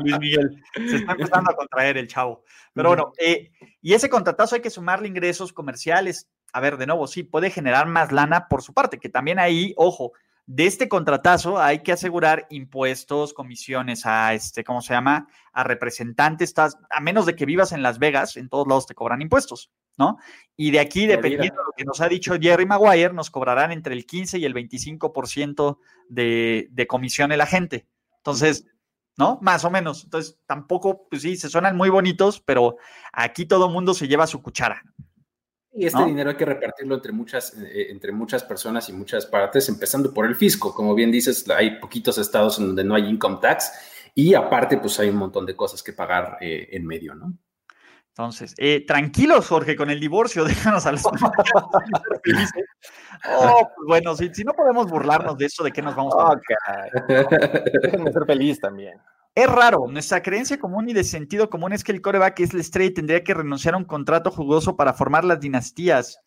Luis Miguel. Se está empezando a contraer el chavo. Pero bueno, eh, y ese contratazo hay que sumarle ingresos comerciales. A ver, de nuevo, sí, puede generar más lana por su parte, que también ahí, ojo, de este contratazo hay que asegurar impuestos, comisiones a este, ¿cómo se llama? A representantes, a menos de que vivas en Las Vegas, en todos lados te cobran impuestos, ¿no? Y de aquí, dependiendo de lo que nos ha dicho Jerry Maguire, nos cobrarán entre el 15 y el 25% de, de comisión el agente. Entonces, ¿no? Más o menos. Entonces, tampoco, pues sí, se suenan muy bonitos, pero aquí todo mundo se lleva su cuchara. Y este dinero hay que repartirlo entre muchas, eh, entre muchas personas y muchas partes, empezando por el fisco. Como bien dices, hay poquitos estados en donde no hay income tax y aparte, pues hay un montón de cosas que pagar eh, en medio, ¿no? Entonces, eh, tranquilos, Jorge, con el divorcio, [LAUGHS] déjanos a los Oh, pues bueno, si, no podemos burlarnos de eso, ¿de qué nos vamos a Déjenme ser feliz también. Es raro, nuestra creencia común y de sentido común es que el coreback es la estrella y tendría que renunciar a un contrato jugoso para formar las dinastías.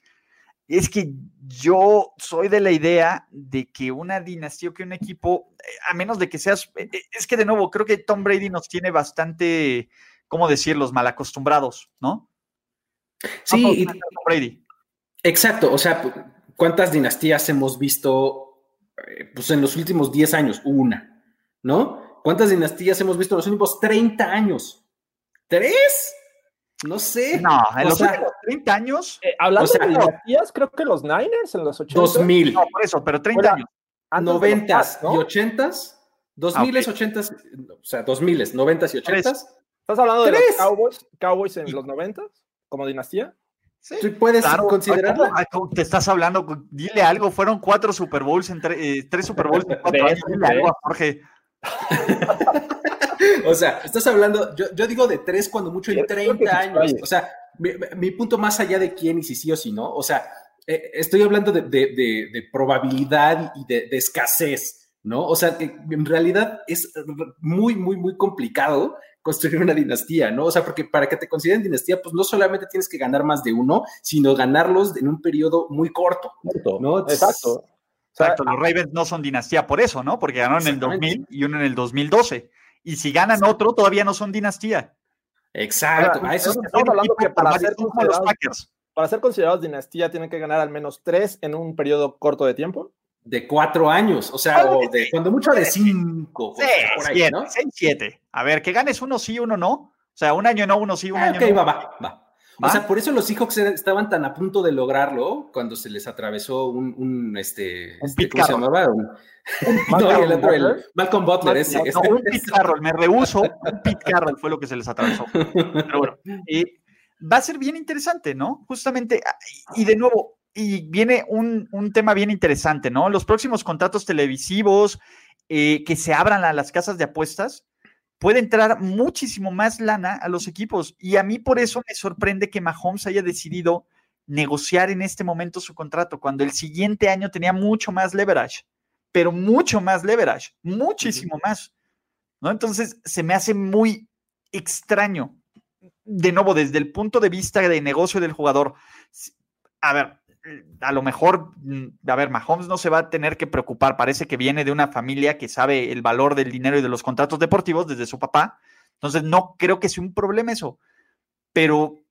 Es que yo soy de la idea de que una dinastía o que un equipo, eh, a menos de que seas, eh, es que de nuevo, creo que Tom Brady nos tiene bastante, ¿cómo decirlos?, mal acostumbrados, ¿no? Sí, Brady. Exacto, o sea, ¿cuántas dinastías hemos visto pues en los últimos 10 años? Una, ¿no? ¿Cuántas dinastías hemos visto en los últimos 30 años? ¿Tres? No sé. No, en los últimos 30 años. Eh, hablando de dinastías, creo que los Niners en los 80. 2000. No, por eso, pero 30 años. 90 y 80s. 2000 s 80 o sea, 2000 s 90 y 80 ¿Estás hablando de los Cowboys, Cowboys en los 90 como dinastía? Sí, puedes considerarlo. Te estás hablando, dile algo, fueron cuatro Super Bowls, en eh, tres Super Bowls en cuatro años. Dile algo a Jorge. [LAUGHS] o sea, estás hablando, yo, digo de tres cuando mucho en 30 años. O sea, mi, punto más allá de quién y si sí o si no, o sea, eh, estoy hablando de, probabilidad y de, escasez, ¿no? O sea, que en realidad es muy, muy, muy complicado construir una dinastía, ¿no? O sea, porque para que te consideren dinastía, pues no solamente tienes que ganar más de uno, sino ganarlos en un periodo muy corto, ¿no? Exacto. Exacto, los Ravens no son dinastía por eso, ¿no? Porque ganaron en el 2000 y uno en el 2012. Y si ganan otro, todavía no son dinastía. Exacto. a eso estamos hablando que para ser, para ser considerados dinastía tienen que ganar al menos tres en un periodo corto de tiempo. De cuatro años, o sea, o de, cuando mucho de cinco. Siete, seis, siete. A ver, que ganes uno sí, uno no. O sea, un año no, uno sí, un ah, año no. va, va, va. O sea, por eso los Seahawks estaban tan a punto de lograrlo cuando se les atravesó un, un este, un este, ¿cómo se llamaba? Un, [LAUGHS] no, el otro, el Malcolm Butler, ese. No, un Pete Carroll, me rehuso, un Pete Carroll fue lo que se les atravesó. Pero bueno, va a ser bien interesante, ¿no? Justamente, ah, y de nuevo, y viene un, un tema bien interesante, ¿no? Los próximos contratos televisivos eh, que se abran a las casas de apuestas, puede entrar muchísimo más lana a los equipos. Y a mí por eso me sorprende que Mahomes haya decidido negociar en este momento su contrato, cuando el siguiente año tenía mucho más leverage, pero mucho más leverage, muchísimo más. ¿no? Entonces se me hace muy extraño, de nuevo, desde el punto de vista de negocio del jugador. A ver, a lo mejor, mm, a ver, Mahomes no se va a tener que preocupar, parece que viene de una familia que sabe el valor del dinero y de los contratos deportivos desde su papá, entonces no creo que sea un problema eso, pero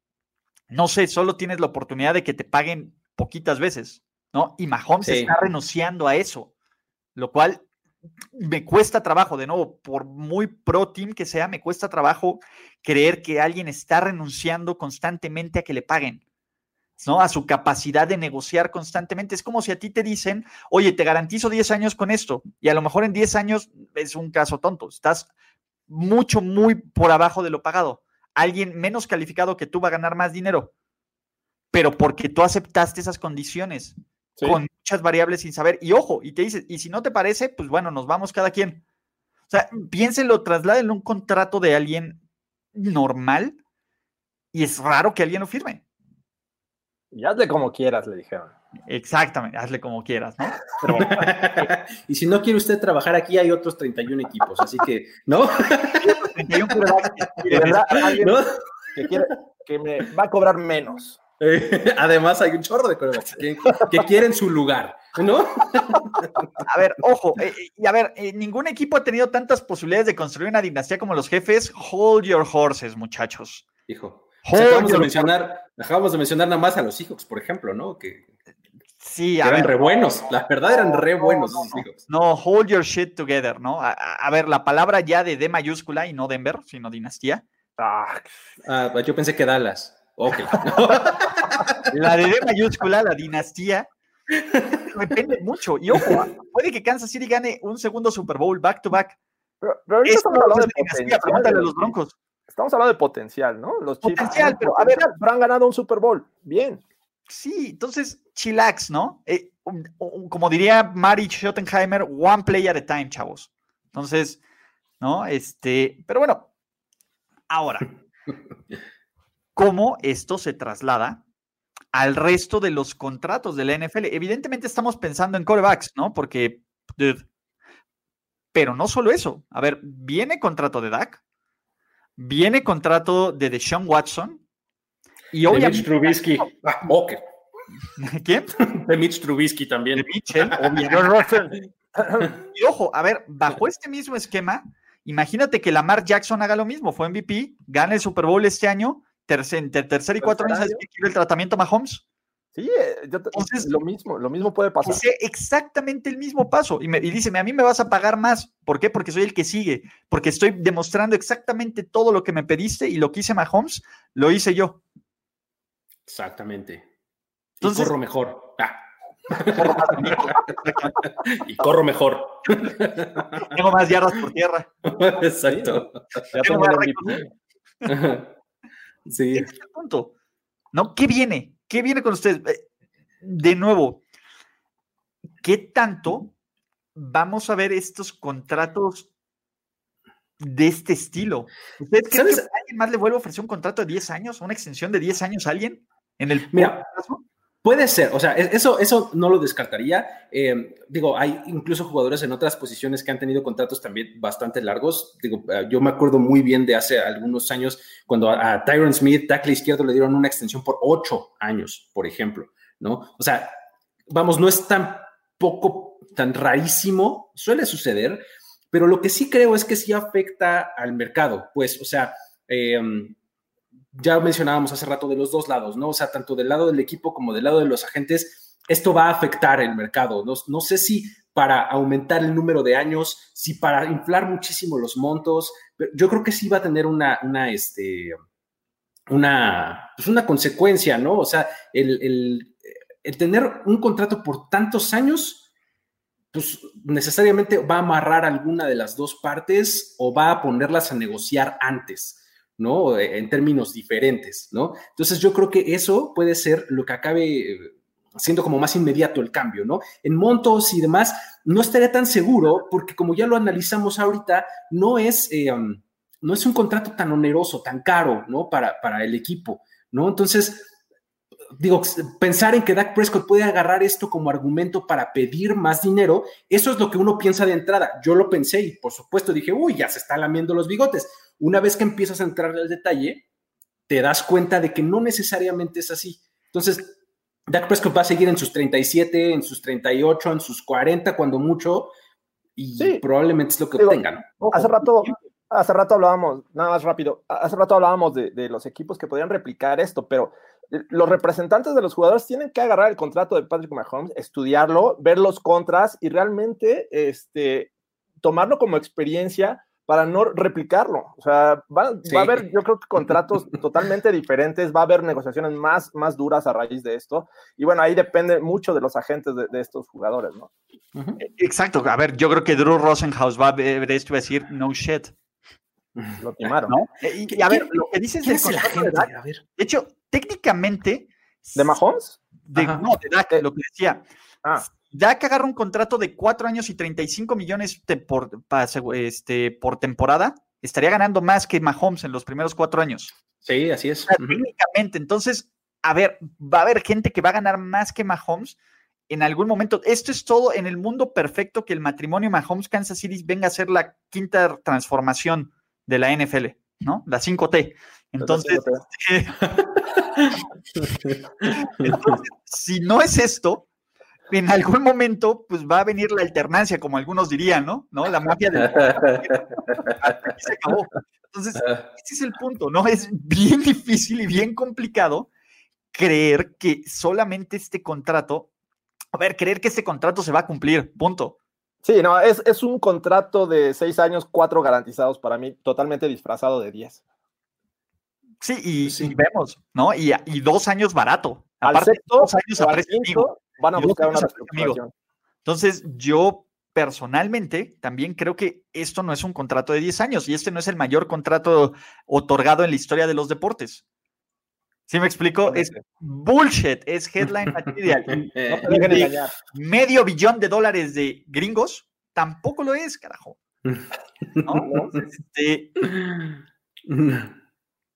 no sé, solo tienes la oportunidad de que te paguen poquitas veces, ¿no? Y Mahomes está renunciando a eso, lo cual me cuesta trabajo, de nuevo, por muy pro team que sea, me cuesta trabajo creer que alguien está renunciando constantemente a que le paguen. ¿No? A su capacidad de negociar constantemente. Es como si a ti te dicen, oye, te garantizo 10 años con esto, y a lo mejor en 10 años es un caso tonto, estás mucho, muy por abajo de lo pagado. Alguien menos calificado que tú va a ganar más dinero, pero porque tú aceptaste esas condiciones con muchas variables sin saber. Y ojo, y te dices, y si no te parece, pues bueno, nos vamos cada quien. O sea, piénselo, trasladen un contrato de alguien normal y es raro que alguien lo firme. Y hazle como quieras, le dijeron. Exactamente, hazle como quieras, ¿no? [LAUGHS] y si no quiere usted trabajar aquí, hay otros 31 equipos, así que, ¿no? 31 [LAUGHS] ¿no? que, quiere, que me va a cobrar menos. [LAUGHS] Además, hay un chorro de corebacks que, quieren su lugar, ¿no? A ver, ojo, eh, eh, y a ver, eh, ningún equipo ha tenido tantas posibilidades de construir una dinastía como los jefes. Hold your horses, muchachos. Hijo acabamos, de mencionar, acabamos de mencionar nada más a los Seahawks, por ejemplo, ¿no? Que, sí, eran re buenos, la verdad eran re buenos no, hold your shit together, ¿no? A, ver, la palabra ya de D mayúscula y no Denver, sino dinastía. Ah, ah yo pensé que Dallas. Ok. [LAUGHS] la de D mayúscula, la dinastía, depende mucho. Y ojo, puede que Kansas City gane un segundo Super Bowl back to back. Pero, pero ahorita estamos hablando de dinastía, pregúntale a los Broncos. Estamos hablando de potencial, ¿no? Los potencial, pero a ver, han ganado un Super Bowl. Bien. Sí, entonces, chillax, ¿no? Eh, como diría Mari Schottenheimer, one play at a time, chavos. Entonces, ¿no? Este, pero bueno, ahora, [LAUGHS] ¿cómo esto se traslada al resto de los contratos de la NFL? Evidentemente estamos pensando en corebacks, ¿no? Porque, pero no solo eso. A ver, viene contrato de Dak, Viene contrato de Deshaun Watson. Y de Mitch Trubisky. Ah, [LAUGHS] ¿Quién? [LAUGHS] De Mitch Trubisky también. De Mitchell, obviamente. y ojo, a ver, bajo este mismo esquema, imagínate que Lamar Jackson haga lo mismo. Fue MVP, gana el Super Bowl este año, tercer, tercer y cuatro años, ¿sabes quiere el tratamiento Mahomes? Sí, eh, Entonces, lo mismo, lo mismo puede pasar. exactamente el mismo paso. Y, me, y dice, a mí me vas a pagar más. ¿Por qué? Porque soy el que sigue. Porque estoy demostrando exactamente todo lo que me pediste y lo que hice Mahomes, lo hice yo. Exactamente. Entonces, y corro mejor. Ah. [LAUGHS] y corro mejor. Tengo más yardas por tierra. Exacto. Ya tengo [LAUGHS] sí. Este punto. ¿No? ¿Qué viene? ¿Qué viene con ustedes? Eh, de nuevo, ¿qué tanto vamos a ver estos contratos de este estilo? ¿Ustedes creen que alguien más le vuelve a ofrecer un contrato de 10 años, una extensión de 10 años a alguien? En el Mira, Puede ser, o sea, e-, eso, eso no lo descartaría. Em, digo, hay incluso jugadores en otras posiciones que han tenido contratos también bastante largos. Digo, eh, yo me acuerdo muy bien de hace algunos años cuando a, Tyron Smith, tackle izquierdo, le dieron una extensión por ocho años, por ejemplo, ¿no? O sea, vamos, no es tan poco, tan rarísimo, suele suceder, pero lo que sí creo es que sí afecta al mercado, pues, o sea, eh, ya mencionábamos hace rato de los dos lados, ¿no? O sea, tanto del lado del equipo como del lado de los agentes, esto va a afectar el mercado. No, no sé si para aumentar el número de años, si para inflar muchísimo los montos, pero yo creo que sí va a tener una, una, este, una, pues una consecuencia, ¿no? O sea, el, el, el tener un contrato por tantos años, pues necesariamente va a amarrar alguna de las dos partes o va a ponerlas a negociar antes. ¿No? En términos diferentes, ¿no? Entonces yo creo que eso puede ser lo que acabe siendo como más inmediato el cambio, ¿no? En montos y demás, no estaría tan seguro porque como ya lo analizamos ahorita, no es, eh, um, no es un contrato tan oneroso, tan caro, ¿no? Para, para el equipo, ¿no? Entonces, digo, pensar en que Dak Prescott puede agarrar esto como argumento para pedir más dinero, eso es lo que uno piensa de entrada. Yo lo pensé y por supuesto dije, uy, ya se está lamiendo los bigotes. Una vez que empiezas a entrar al detalle, te das cuenta de que no necesariamente es así. Entonces, Dak Prescott va a seguir en sus 37, en sus 38, en sus 40, cuando mucho, y probablemente es lo que tengan. Hace rato, hace rato hablábamos, nada más rápido, hace rato hablábamos de, de, los equipos que podrían replicar esto, pero los representantes de los jugadores tienen que agarrar el contrato de Patrick Mahomes, estudiarlo, ver los contras y realmente este, tomarlo como experiencia para no replicarlo. O sea, va, a haber, yo creo que contratos [LAUGHS] totalmente diferentes, va a haber negociaciones más, más duras a raíz de esto. Y bueno, ahí depende mucho de los agentes de, estos jugadores, ¿no? Exacto. A ver, yo creo que Drew Rosenhaus va a ver esto y va a decir, no shit. Lo timaron. ¿No? Y, a ver, lo que dices del contrato de Dak, de hecho, técnicamente... ¿De Mahomes? no, de Dak, lo que decía. Ah que agarra un contrato de cuatro años y 35 millones por, este, por temporada, estaría ganando más que Mahomes en los primeros cuatro años. Sí, así es. técnicamente, entonces, a ver, va a haber gente que va a ganar más que Mahomes en algún momento. Esto es todo en el mundo perfecto que el matrimonio Mahomes-Kansas City venga a ser la quinta transformación de la NFL, ¿no? La 5T. Entonces, [LAUGHS] entonces si no es esto, en algún momento, pues va a venir la alternancia, como algunos dirían, ¿no? ¿No? La mafia de... se acabó. Entonces, ese es el punto, ¿no? Es bien difícil y bien complicado creer que solamente este contrato, a ver, creer que este contrato se va a cumplir, punto. Sí, no, es, es un contrato de seis años, cuatro garantizados para mí, totalmente disfrazado de diez. Sí, y, vemos, ¿no? Y, y, dos años barato. Aparte, dos años a precio van a buscar una reestructuración. Entonces, yo personalmente también creo que esto no es un contrato de 10 años y este no es el mayor contrato otorgado en la historia de los deportes. ¿Sí me explico? Es bullshit, es headline [LAUGHS] material. [LAUGHS] medio billón de dólares de gringos tampoco lo es, carajo. [LAUGHS] Este,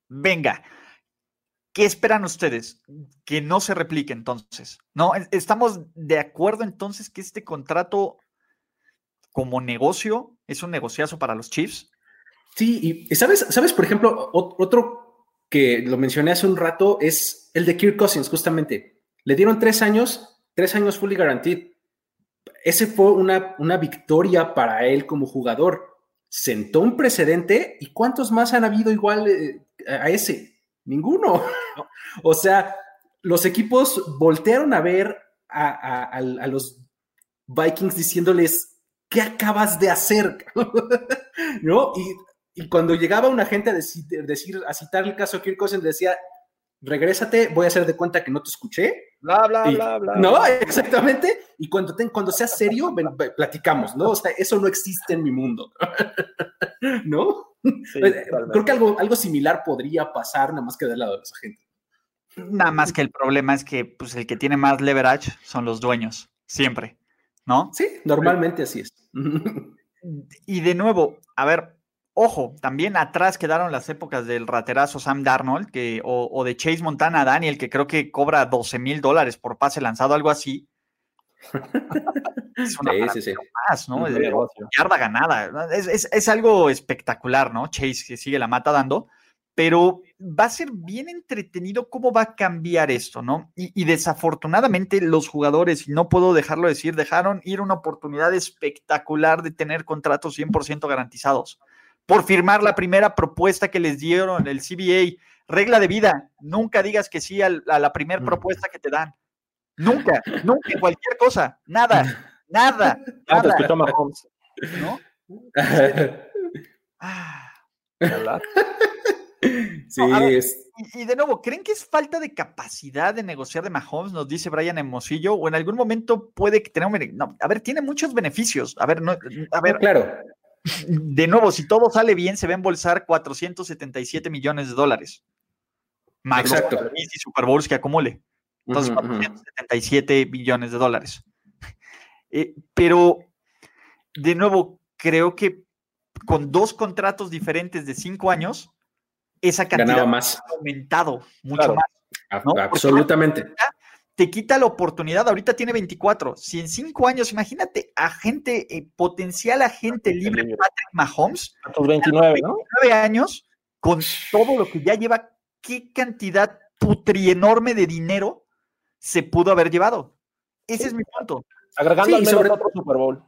venga, ¿Qué esperan ustedes? Que no se replique entonces. ¿No? ¿Estamos de acuerdo entonces que este contrato como negocio es un negociazo para los Chiefs? Sí, y sabes, sabes, por ejemplo, otro que lo mencioné hace un rato es el de Kirk Cousins, justamente. Le dieron tres años, tres años fully guaranteed. Ese fue una, una victoria para él como jugador. Sentó un precedente y ¿cuántos más han habido igual eh, a ese? Ninguno. o sea, los equipos voltearon a ver a, los Vikings diciéndoles, ¿qué acabas de hacer? [LAUGHS] ¿No? Y, cuando llegaba una gente a decir, a citar el caso Kirk Cousins, decía, regrésate, voy a hacer de cuenta que no te escuché. Bla, bla, bla, bla. No, exactamente. Y cuando, te, cuando seas serio, platicamos, ¿no? O sea, eso no existe en mi mundo. [LAUGHS] ¿No? Pues, creo que algo, algo similar podría pasar, nada más que del lado de esa gente. Nada más que el problema es que pues, el que tiene más leverage son los dueños, siempre, ¿no? Sí, normalmente así es. [LAUGHS] Y de nuevo, a ver, ojo, también atrás quedaron las épocas del raterazo Sam Darnold que, o, de Chase Montana Daniel, que creo que cobra 12 mil dólares por pase lanzado, algo así. [LAUGHS] es una sí, sí, más, ¿no? yarda ganada. Es, algo espectacular, ¿no? Chase que sigue la mata dando, pero va a ser bien entretenido cómo va a cambiar esto, ¿no? Y, desafortunadamente los jugadores, y no puedo dejarlo decir, dejaron ir una oportunidad espectacular de tener contratos 100% garantizados por firmar la primera propuesta que les dieron el CBA. Regla de vida, nunca digas que sí a la primera propuesta que te dan. Nunca, nunca, cualquier cosa, nada, [LAUGHS] nada. Ah, nada. Mahomes. ¿No? [LAUGHS] Ah. ¿Verdad? Sí, y, de nuevo, ¿creen que es falta de capacidad de negociar de Mahomes? Nos dice Brian Hermosillo, o en algún momento puede que tenga no, a ver, tiene muchos beneficios. A ver, no, a ver, claro. De nuevo, si todo sale bien, se va a embolsar 477 millones de dólares. Exacto. y Super Bowls que acumule. Entonces, 477 billones de dólares. Eh, pero, de nuevo, creo que con dos contratos diferentes de cinco años, esa cantidad más. ha aumentado mucho más. Absolutamente. Te quita la oportunidad, ahorita tiene 24. Si en cinco años, imagínate, agente, eh, potencial agente libre Patrick Mahomes. A tus 29, ¿no? 29 años, con todo lo que ya lleva, qué cantidad putri enorme de dinero se pudo haber llevado. Ese es mi punto. Agregando al menos otro Super Bowl.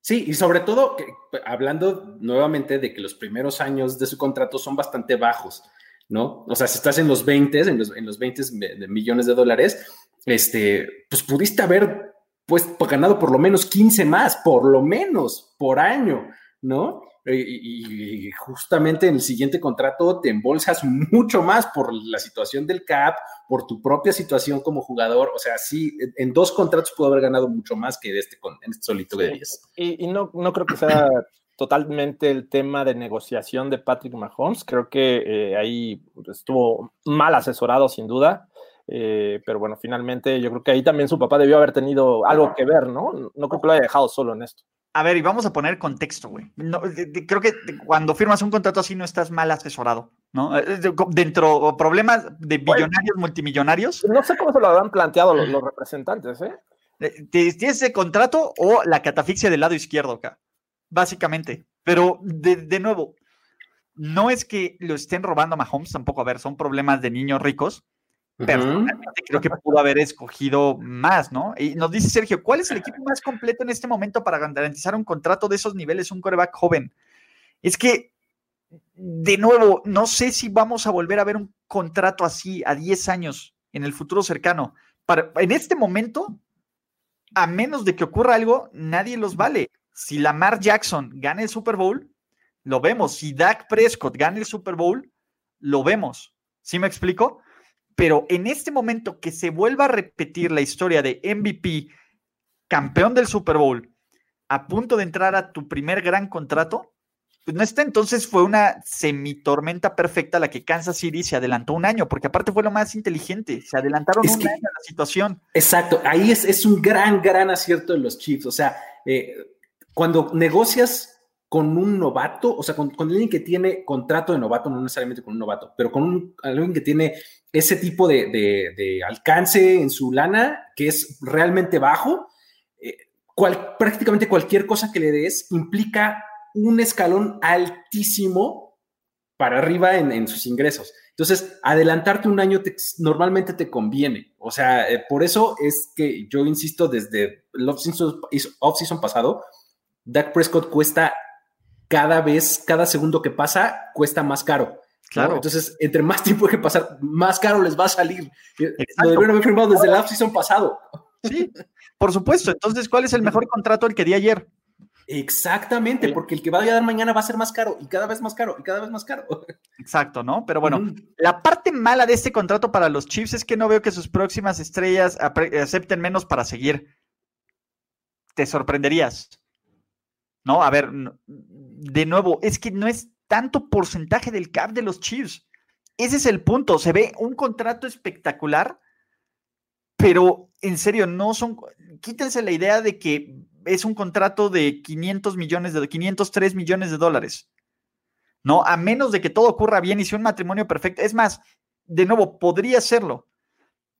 Sí, y sobre todo, hablando nuevamente de que los primeros años de su contrato son bastante bajos, ¿no? O sea, si estás en los 20, en los, en los 20 de millones de dólares, este, pues pudiste haber pues ganado por lo menos 15 más, por lo menos, por año, ¿no? Y, justamente en el siguiente contrato te embolsas mucho más por la situación del CAP, por tu propia situación como jugador. O sea, sí, en dos contratos pudo haber ganado mucho más que este, en este solito de 10. Y, no, no creo que sea [CLEARS THROAT] totalmente el tema de negociación de Patrick Mahomes. Creo que eh, ahí estuvo mal asesorado, sin duda. Eh, pero bueno, finalmente yo creo que ahí también su papá debió haber tenido algo que ver, ¿no? No creo que lo haya dejado solo en esto. A ver, y vamos a poner contexto, güey. creo que cuando firmas un contrato así no estás mal asesorado, ¿no? Eh, dentro problemas de billonarios, multimillonarios. No sé cómo se lo habrán planteado los, representantes, ¿eh? eh tienes ese contrato o la catafixia del lado izquierdo acá, básicamente. Pero de, nuevo, no es que lo estén robando a Mahomes, tampoco, a ver, son problemas de niños ricos, personalmente creo que pudo haber escogido más, ¿no? Y nos dice Sergio, ¿cuál es el equipo más completo en este momento para garantizar un contrato de esos niveles, un coreback joven? Es que, de nuevo, no sé si vamos a volver a ver un contrato así a 10 años en el futuro cercano. Para, en este momento, a menos de que ocurra algo, nadie los vale. Si Lamar Jackson gana el Super Bowl, lo vemos. Si Dak Prescott gana el Super Bowl, lo vemos. ¿Sí me explico? Pero en este momento que se vuelva a repetir la historia de MVP, campeón del Super Bowl, a punto de entrar a tu primer gran contrato, pues no está. Entonces fue una semitormenta perfecta la que Kansas City se adelantó un año, porque aparte fue lo más inteligente. Se adelantaron un año a la situación. Exacto, ahí es, es, un gran, gran acierto de los Chiefs. O sea, eh, cuando negocias con un novato, o sea, con, alguien que tiene contrato de novato, no necesariamente con un novato, pero con un, alguien que tiene ese tipo de, alcance en su lana, que es realmente bajo, eh, prácticamente cualquier cosa que le des implica un escalón altísimo para arriba en, sus ingresos. Entonces, adelantarte un año normalmente te conviene. O sea, eh, por eso es que yo insisto desde el off-season pasado, Dak Prescott cuesta cada vez, cada segundo que pasa, cuesta más caro. Claro. Entonces, entre más tiempo que pasar, más caro les va a salir. Eh, lo debieron haber firmado desde el off-season pasado. Sí, por supuesto. Entonces, ¿cuál es el mejor contrato el que di ayer? Exactamente, porque el que vaya a dar mañana va a ser más caro y cada vez más caro y cada vez más caro. Exacto, ¿no? Pero bueno, la parte mala de este contrato para los Chiefs es que no veo que sus próximas estrellas acepten menos para seguir. Te sorprenderías. ¿no? A ver, de nuevo, es que no es tanto porcentaje del cap de los Chiefs. Ese es el punto. Se ve un contrato espectacular, pero en serio, no son. Quítense la idea de que es un contrato de 500 millones de 503 millones de dólares. No, a menos de que todo ocurra bien y sea un matrimonio perfecto. Es más, de nuevo, podría serlo,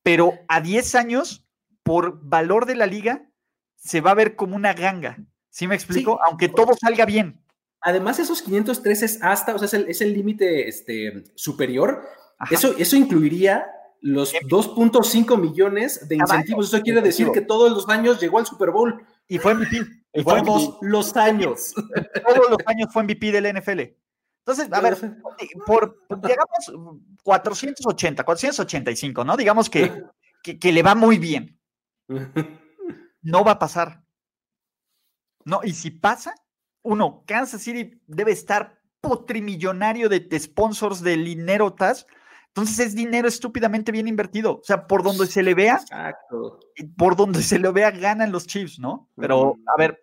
pero a 10 años, por valor de la liga, se va a ver como una ganga. ¿Sí me explico? Aunque todo salga bien. Además, esos 503 es hasta, o sea, es el límite este, superior. Eso, eso incluiría los 2.5 millones de incentivos. Eso quiere decir que todos los años llegó al Super Bowl. Y fue MVP. Y fue todos los años. [LAUGHS] Todos los años fue MVP del NFL. Entonces, a ver, por, llegamos 480, 485, ¿no? Digamos [LAUGHS] que, que le va muy bien. [LAUGHS] No va a pasar. No, y si pasa, uno, Kansas City debe estar potrimillonario de, sponsors de linerotas. Entonces es dinero estúpidamente bien invertido. O sea, por donde se le vea, por donde se le vea, ganan los Chiefs, ¿no? Pero, a ver,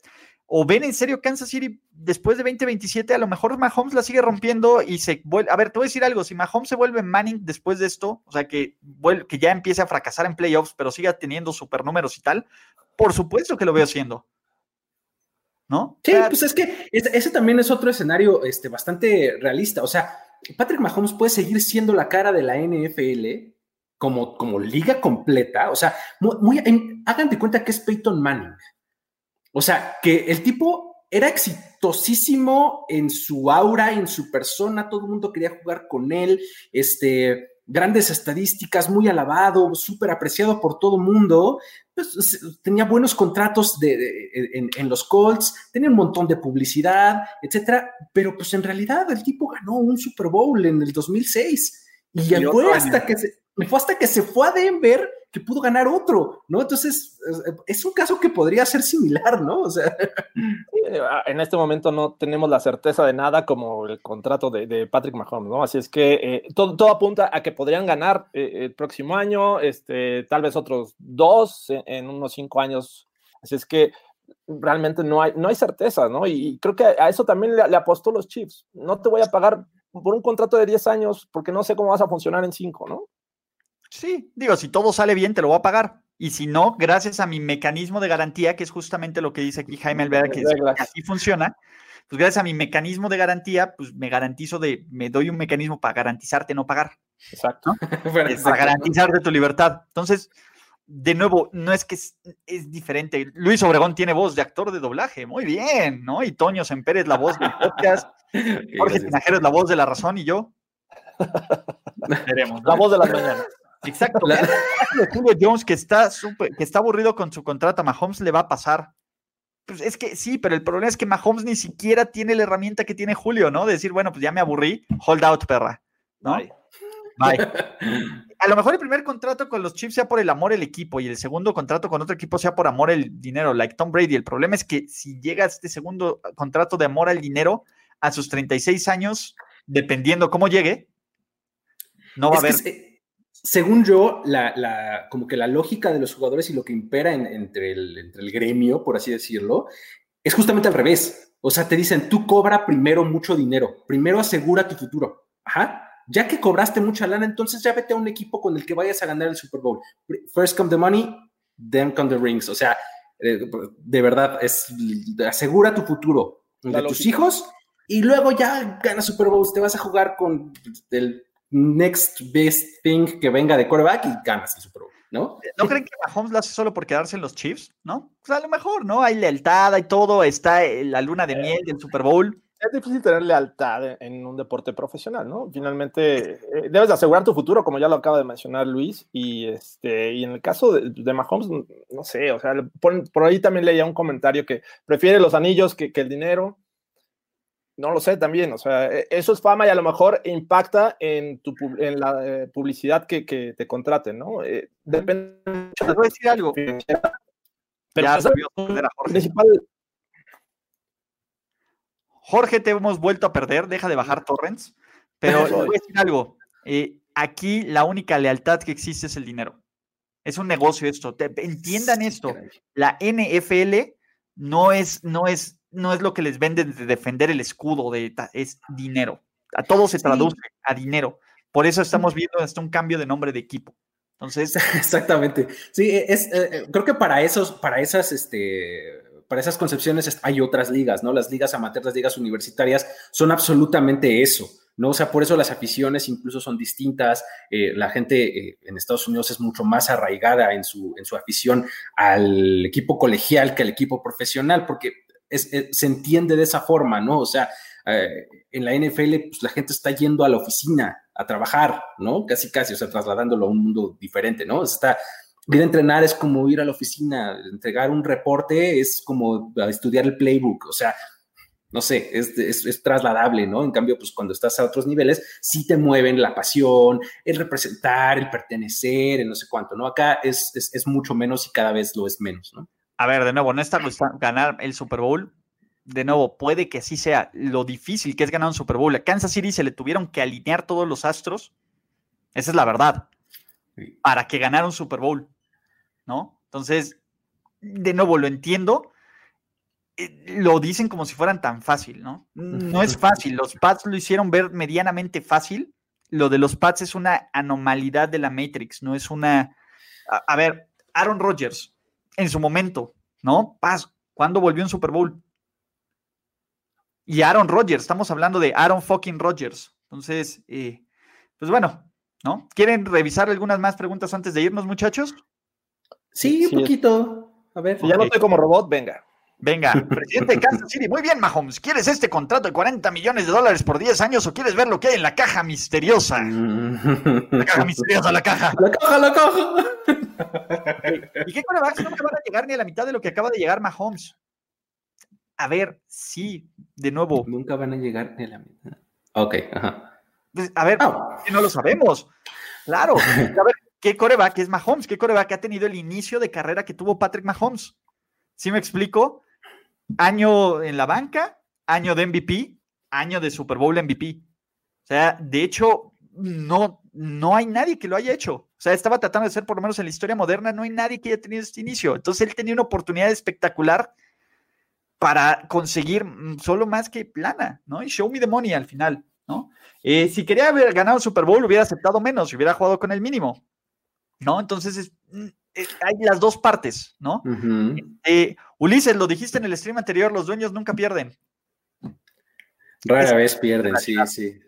¿O ven en serio Kansas City después de 2027? A lo mejor Mahomes la sigue rompiendo y se vuelve. A ver, te voy a decir algo: si Mahomes se vuelve Manning después de esto, o sea, que, que ya empiece a fracasar en playoffs, pero siga teniendo supernúmeros y tal, por supuesto que lo veo haciendo. ¿No? Sí, pues es que ese, también es otro escenario este, bastante realista. O sea, Patrick Mahomes puede seguir siendo la cara de la NFL como, como liga completa. O sea, muy, hagan de cuenta que es Peyton Manning. O sea, que el tipo era exitosísimo en su aura, en su persona, todo el mundo quería jugar con él, este, grandes estadísticas, muy alabado, súper apreciado por todo el mundo, pues, tenía buenos contratos de, en, los Colts, tenía un montón de publicidad, etcétera, pero pues en realidad el tipo ganó un Super Bowl en el 2006 y, y fue hasta que se, fue hasta que se fue a Denver que pudo ganar otro, ¿no? Entonces, es un caso que podría ser similar, ¿no? O sea. Ah, en este momento no tenemos la certeza de nada como el contrato de, Patrick Mahomes, ¿no? Así es que eh, todo, apunta a que podrían ganar eh, el próximo año, este, tal vez otros dos en, unos cinco años. Así es que realmente no hay, no hay certeza, ¿no? Y, creo que a eso también le, le, apostó los Chiefs. No te voy a pagar por un contrato de 10 años porque no sé cómo vas a funcionar en cinco, ¿no? Sí, digo, si todo sale bien, te lo voy a pagar. Y si no, gracias a mi mecanismo de garantía, que es justamente lo que dice aquí Jaime Alvera, que, así funciona, pues gracias a mi mecanismo de garantía, pues me garantizo de, me doy un mecanismo para garantizarte no pagar. Exacto. [LAUGHS] para garantizarte tu libertad. Entonces, de nuevo, no es que es, diferente. Luis Obregón tiene voz de actor de doblaje, muy bien, ¿no? Y Toño Semper es la voz del podcast, [LAUGHS] Jorge Tinajero es la voz de la razón y yo. [LAUGHS] Veremos. La voz de las mañanas. Exacto. Julio Jones, que está, que está aburrido con su contrato, a Mahomes le va a pasar. Pues es que sí, pero el problema es que Mahomes ni siquiera tiene la herramienta que tiene Julio, ¿no? De decir, bueno, pues ya me aburrí, hold out, perra. ¿no? Bye. [LAUGHS] A lo mejor el primer contrato con los Chiefs sea por el amor el equipo y el segundo contrato con otro equipo sea por amor el dinero, like Tom Brady. El problema es que si llega este segundo contrato de amor al dinero a sus 36 años, dependiendo cómo llegue, no va a haber según yo, la, como que la lógica de los jugadores y lo que impera entre, el, entre el gremio, por así decirlo, es justamente al revés. O sea, te dicen, tú cobra primero mucho dinero, primero asegura tu futuro. Ajá. Ya que cobraste mucha lana, entonces ya vete a un equipo con el que vayas a ganar el Super Bowl. First come the money, then come the rings. O sea, eh, de verdad, es asegura tu futuro de tus hijos y luego ya ganas Super Bowls. Te vas a jugar con el next best thing que venga de quarterback y ganas el Super Bowl, ¿no? ¿No creen que Mahomes lo hace solo por quedarse en los Chiefs, no? Pues a lo mejor, ¿no? Hay lealtad, hay todo, está la luna de miel del Super Bowl. Es difícil tener lealtad en un deporte profesional, ¿no? Finalmente, eh, debes asegurar tu futuro, como ya lo acaba de mencionar Luis, y, este, y en el caso de, Mahomes, no sé, o sea, por, por, ahí también leía un comentario que prefiere los anillos que, que el dinero, no lo sé también, o sea, e, eso es fama y a lo mejor impacta en, tu, en la eh, publicidad que, que, te contraten, ¿no? Eh, depende. Te voy a decir algo. Pero ya pues, a Jorge. Jorge, te hemos vuelto a perder, deja de bajar torrents, pero te voy a decir algo. Eh, aquí la única lealtad que existe es el dinero. Es un negocio esto. entiendan esto. La NFL no es, no es no es lo que les venden de defender el escudo, de, es dinero. A todo se traduce a dinero. Por eso estamos viendo hasta un cambio de nombre de equipo. Entonces. [LAUGHS] Exactamente. Sí, e, es, eh, eh, creo que para esos, para esas, este, para esas concepciones hay otras ligas, ¿no? Las ligas amateurs, las ligas universitarias son absolutamente eso. ¿no? O sea, por eso las aficiones incluso son distintas. Eh, la gente en Estados Unidos es mucho más arraigada en su, en su afición al equipo colegial que al equipo profesional, porque eh, se entiende de esa forma, ¿no? O sea, eh, en la NFL, pues la gente está yendo a la oficina a trabajar, ¿no? Casi, casi, o sea, trasladándolo a un mundo diferente, ¿no? Está, ir a entrenar es como ir a la oficina, entregar un reporte es como estudiar el playbook, o sea, no sé, es, trasladable, ¿no? En cambio, pues cuando estás a otros niveles, sí te mueven la pasión, el representar, el pertenecer, el no sé cuánto, ¿no? Acá es, es mucho menos y cada vez lo es menos, ¿no? A ver, de nuevo, no está ganar el Super Bowl. De nuevo, puede que así sea lo difícil que es ganar un Super Bowl. A Kansas City se le tuvieron que alinear todos los astros. Esa es la verdad. Para que ganara un Super Bowl. ¿No? Entonces, de nuevo, lo entiendo. eh, lo dicen como si fueran tan fácil, ¿no? No es fácil. Los Pats lo hicieron ver medianamente fácil. Lo de los Pats es una anomalidad de la Matrix, no es una. A, ver, Aaron Rodgers, en su momento, ¿no? Paz, ¿cuándo volvió en Super Bowl? Y Aaron Rodgers, estamos hablando de Aaron fucking Rodgers. Entonces, eh, pues bueno, ¿no? ¿Quieren revisar algunas más preguntas antes de irnos, muchachos? Sí, un poquito. A ver. Si ya no estoy como robot, venga. Venga, [LAUGHS] presidente de Kansas City. Muy bien, Mahomes. ¿Quieres este contrato de 40 millones de dólares por 10 años o quieres ver lo que hay en la caja misteriosa? La caja misteriosa, la caja. La caja, la caja. ¿Y qué corebacks no van a llegar ni a la mitad de lo que acaba de llegar Mahomes? A ver, sí, de nuevo. Nunca van a llegar ni a la mitad. Ok, ajá. Pues, a ver, ah. no lo sabemos. Claro. [LAUGHS] A ver, ¿qué coreback es Mahomes? ¿Qué coreback ha tenido el inicio de carrera que tuvo Patrick Mahomes? ¿Sí me explico? año en la banca, año de MVP, año de Super Bowl MVP. O sea, de hecho, no, no hay nadie que lo haya hecho. O sea, estaba tratando de ser, por lo menos en la historia moderna, no hay nadie que haya tenido este inicio. Entonces él tenía una oportunidad espectacular para conseguir mm, solo más que plana, ¿no? Y show me the money al final, ¿no? Eh, si quería haber ganado el Super Bowl, hubiera aceptado menos, hubiera jugado con el mínimo, ¿no? Entonces, mm, eh, hay las dos partes, ¿no? Ulises, lo dijiste en el stream anterior, los dueños nunca pierden. Rara vez pierden, sí, sí.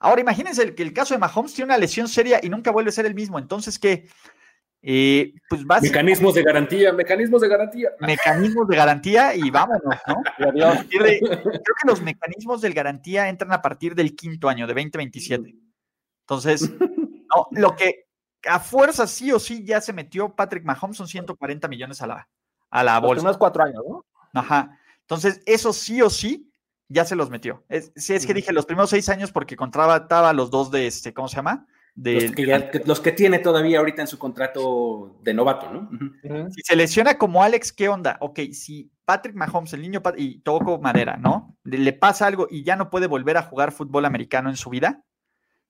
Ahora imagínense que el caso de Mahomes tiene una lesión seria y nunca vuelve a ser el mismo. Entonces, ¿qué? Eh, pues mecanismos de garantía, mecanismos de garantía. Mecanismos de garantía y vámonos, ¿no? [LAUGHS] creo que los mecanismos de garantía entran a partir del quinto año, de 2027. Entonces, no, lo que a fuerza sí o sí ya se metió Patrick Mahomes son 140 millones a la, a la bolsa. Unos cuatro años, ¿no? Ajá. Entonces, eso sí o sí ya se los metió. Es, sí, es que dije los primeros seis años porque contrataba los dos de este, ¿cómo se llama? De, los, que tiene todavía ahorita en su contrato de novato, ¿no? Si se lesiona como Alex, ¿qué onda? Ok, si Patrick Mahomes, el niño y toco madera, ¿no? Le pasa algo y ya no puede volver a jugar fútbol americano en su vida,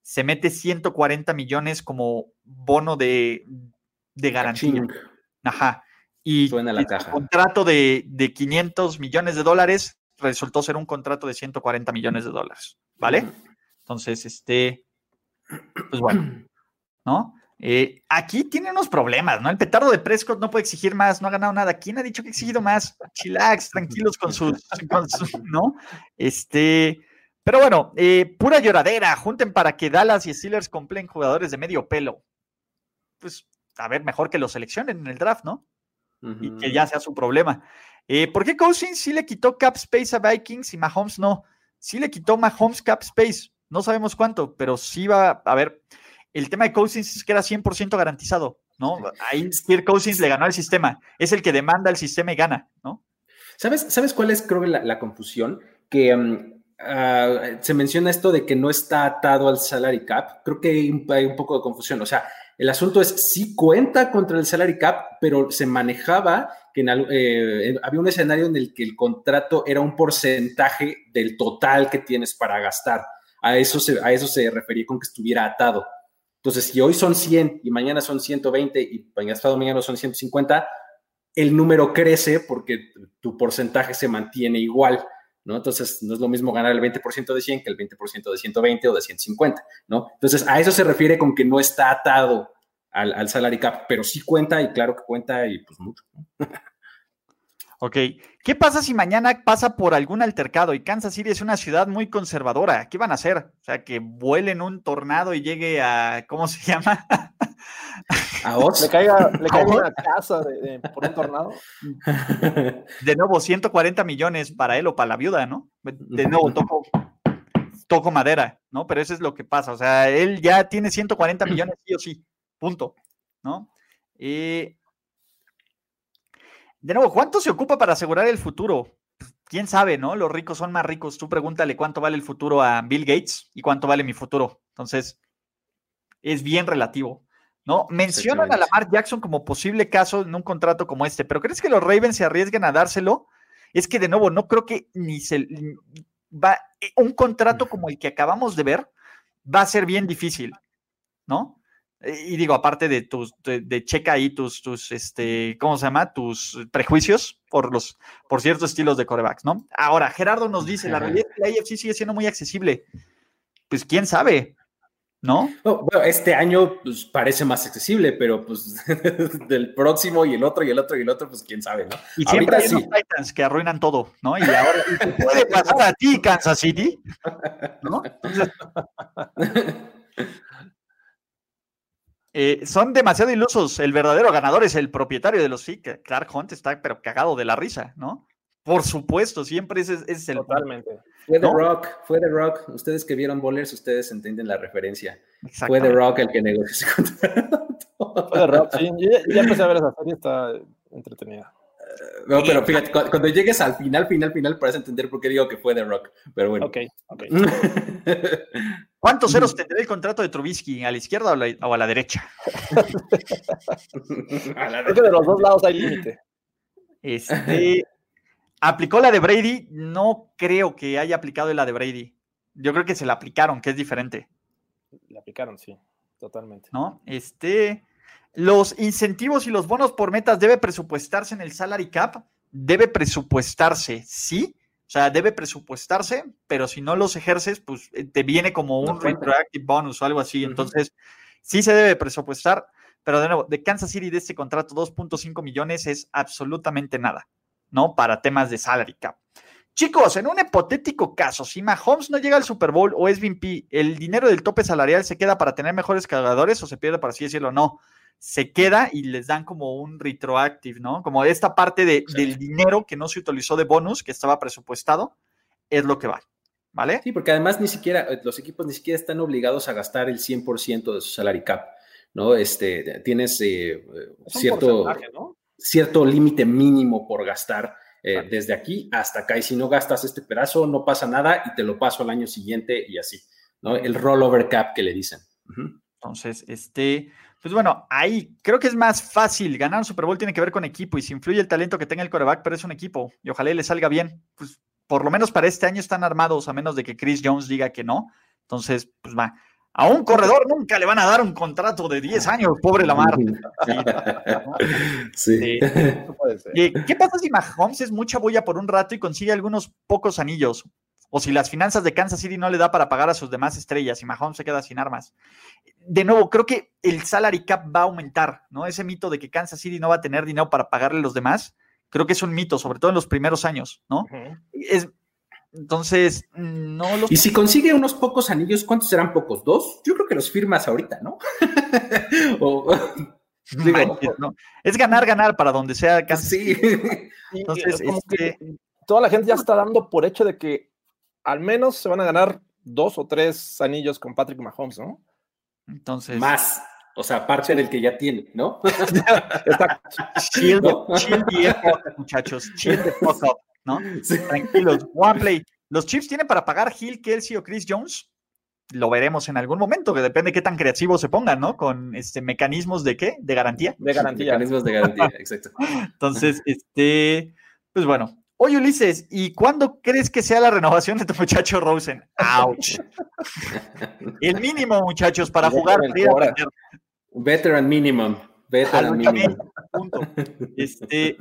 se mete 140 millones como bono de, de garantía. Ajá. Y el contrato de, de, 500 millones de dólares resultó ser un contrato de 140 millones de dólares, ¿vale? Entonces, este, pues bueno, ¿no? Eh, aquí tiene unos problemas, ¿no? El petardo de Prescott no puede exigir más, no ha ganado nada. ¿Quién ha dicho que ha exigido más? Chilax, tranquilos con sus, [LAUGHS] ¿no? Este, pero bueno, eh, pura lloradera, junten para que Dallas y Steelers complen jugadores de medio pelo. Pues, a ver, mejor que los seleccionen en el draft, ¿no? y que ya sea su problema. Eh, ¿Por qué Cousins sí le quitó cap space a Vikings y Mahomes no? Sí le quitó Mahomes cap space, no sabemos cuánto, pero sí va a ver. El tema de Cousins es que era 100% garantizado, ¿no? Ahí Kirk Cousins le ganó al sistema, es el que demanda el sistema y gana, ¿no? ¿Sabes, ¿sabes cuál es, creo, la, la confusión? Que mm, ah, se menciona esto de que no está atado al salary cap. Creo que hay un poco de confusión. O sea, el asunto es, sí cuenta contra el salary cap, pero se manejaba que eh, había un escenario en el que el contrato era un porcentaje del total que tienes para gastar. A eso se, a eso se refería con que estuviera atado. Entonces, si hoy son 100 y mañana son 120 y pasado mañana son 150, el número crece porque tu porcentaje se mantiene igual. ¿No? Entonces, no es lo mismo ganar el 20% de 100 que el 20% de 120 o de 150, ¿no? Entonces, a eso se refiere con que no está atado al, al salary cap, pero sí cuenta y claro que cuenta y pues mucho. [LAUGHS] Ok, ¿qué pasa si mañana pasa por algún altercado y Kansas City es una ciudad muy conservadora? ¿Qué van a hacer? O sea, que vuelen un tornado y llegue a, ¿cómo se llama? [LAUGHS] Le caiga, le caiga una casa por un tornado. [LAUGHS] De nuevo, 140 millones para él o para la viuda, ¿no? De nuevo, toco, toco madera, ¿no? Pero eso es lo que pasa. O sea, él ya tiene 140 millones sí o sí, punto, ¿no? Eh, de nuevo, ¿cuánto se ocupa para asegurar el futuro? Quién sabe, ¿no? Los ricos son más ricos. Tú pregúntale cuánto vale el futuro a Bill Gates y cuánto vale mi futuro. Entonces, es bien relativo, ¿no? Mencionan a Lamar Jackson como posible caso en un contrato como este, pero ¿crees que los Ravens se arriesguen a dárselo? Es que, de nuevo, no creo que ni se va. Un contrato como el que acabamos de ver va a ser bien difícil, ¿no? Y digo, aparte de tus, de, checa ahí tus, tus, este, ¿cómo se llama? Tus prejuicios por los, por ciertos estilos de corebacks, ¿no? Ahora, Gerardo nos dice, la realidad es que la AFC sigue siendo muy accesible. Pues quién sabe, ¿no? bueno, este año pues, parece más accesible, pero pues [LAUGHS] del próximo y el otro y el otro y el otro, pues quién sabe, ¿no? Y siempre hay unos Titans que arruinan todo, ¿no? Y ahora puede [LAUGHS] pasar a ti, Kansas City, ¿no? [LAUGHS] Eh, son demasiado ilusos. El verdadero ganador es el propietario de los sí. Clark Hunt está pero cagado de la risa, ¿no? Por supuesto, siempre ese, es el. Totalmente. Fue The Rock, fue The Rock. Ustedes que vieron Bowlers, ustedes entienden la referencia. Fue The Rock el que negoció ese contrato. Fue The Rock, sí. Ya, empecé a ver esa serie, está entretenida. No, pero fíjate, cuando llegues al final, final, final, puedes entender por qué digo que fue The Rock. Pero bueno. Ok, ok. [LAUGHS] ¿Cuántos ceros [LAUGHS] tendrá el contrato de Trubisky? ¿A la izquierda o a la, derecha? [LAUGHS] Creo que de los dos lados hay límite. Este, ¿Aplicó la de Brady? No creo que haya aplicado la de Brady. Yo creo que se la aplicaron, que es diferente. La aplicaron, sí, totalmente. ¿No? Este, los incentivos y los bonos por metas debe presupuestarse en el salary cap. Debe presupuestarse, sí, o sea, debe presupuestarse, pero si no los ejerces, pues eh, te viene como un retroactive bonus o algo así. Entonces, sí se debe presupuestar, pero de nuevo, de Kansas City de este contrato, 2.5 millones es absolutamente nada, ¿no? Para temas de salary cap. Chicos, en un hipotético caso, si Mahomes no llega al Super Bowl o es VP, ¿el dinero del tope salarial se queda para tener mejores cargadores o se pierde, por así decirlo? No se queda y les dan como un retroactive, ¿no? Como esta parte de, del dinero que no se utilizó de bonus, que estaba presupuestado, es lo que vale, ¿vale? Sí, porque además ni siquiera, eh, los equipos ni siquiera están obligados a gastar el 100% de su salary cap, ¿no? Este, tienes eh, cierto, cierto límite mínimo por gastar eh, desde aquí hasta acá, y si no gastas este pedazo, no pasa nada y te lo paso al año siguiente y así, ¿no? El rollover cap que le dicen. Entonces, este, pues bueno, ahí creo que es más fácil. Ganar un Super Bowl tiene que ver con equipo y si influye el talento que tenga el coreback, pero es un equipo y ojalá le salga bien. Pues por lo menos para este año están armados, a menos de que Chris Jones diga que no. Entonces, pues va. A un corredor nunca le van a dar un contrato de 10 años, pobre Lamar. Sí. ¿Qué pasa si Mahomes es mucha bulla por un rato y consigue algunos pocos anillos? o si las finanzas de Kansas City no le da para pagar a sus demás estrellas y Mahomes se queda sin armas. De nuevo, creo que el salary cap va a aumentar, ¿no? Ese mito de que Kansas City no va a tener dinero para pagarle a los demás, creo que es un mito, sobre todo en los primeros años, ¿no? es, entonces, no los... Y si consigue unos pocos anillos, ¿cuántos serán pocos? ¿Dos? Yo creo que los firmas ahorita, ¿no? [LAUGHS] Es ganar, ganar para donde sea Kansas Sí. Entonces, este toda la gente ya está dando por hecho de que al menos se van a ganar dos o tres anillos con Patrick Mahomes, ¿no? Entonces. Más. O sea, aparte del que ya tiene, ¿no? [LAUGHS] chill, chill muchachos. Chill the fuck up, ¿no? [LAUGHS] Tranquilos. One play. ¿Los Chiefs tienen para pagar Hill, Kelsey o Chris Jones? Lo veremos en algún momento, que depende de qué tan creativos se pongan, ¿no? Con este mecanismos de qué? De garantía. De garantía. Mecanismos de garantía, exacto. Entonces, este, pues bueno, Oye, Ulises, ¿y cuándo crees que sea la renovación de tu muchacho Rosen? ¡Auch! [LAUGHS] El mínimo, muchachos, para jugar. Veteran minimum. Veteran minimum. Punto. Este,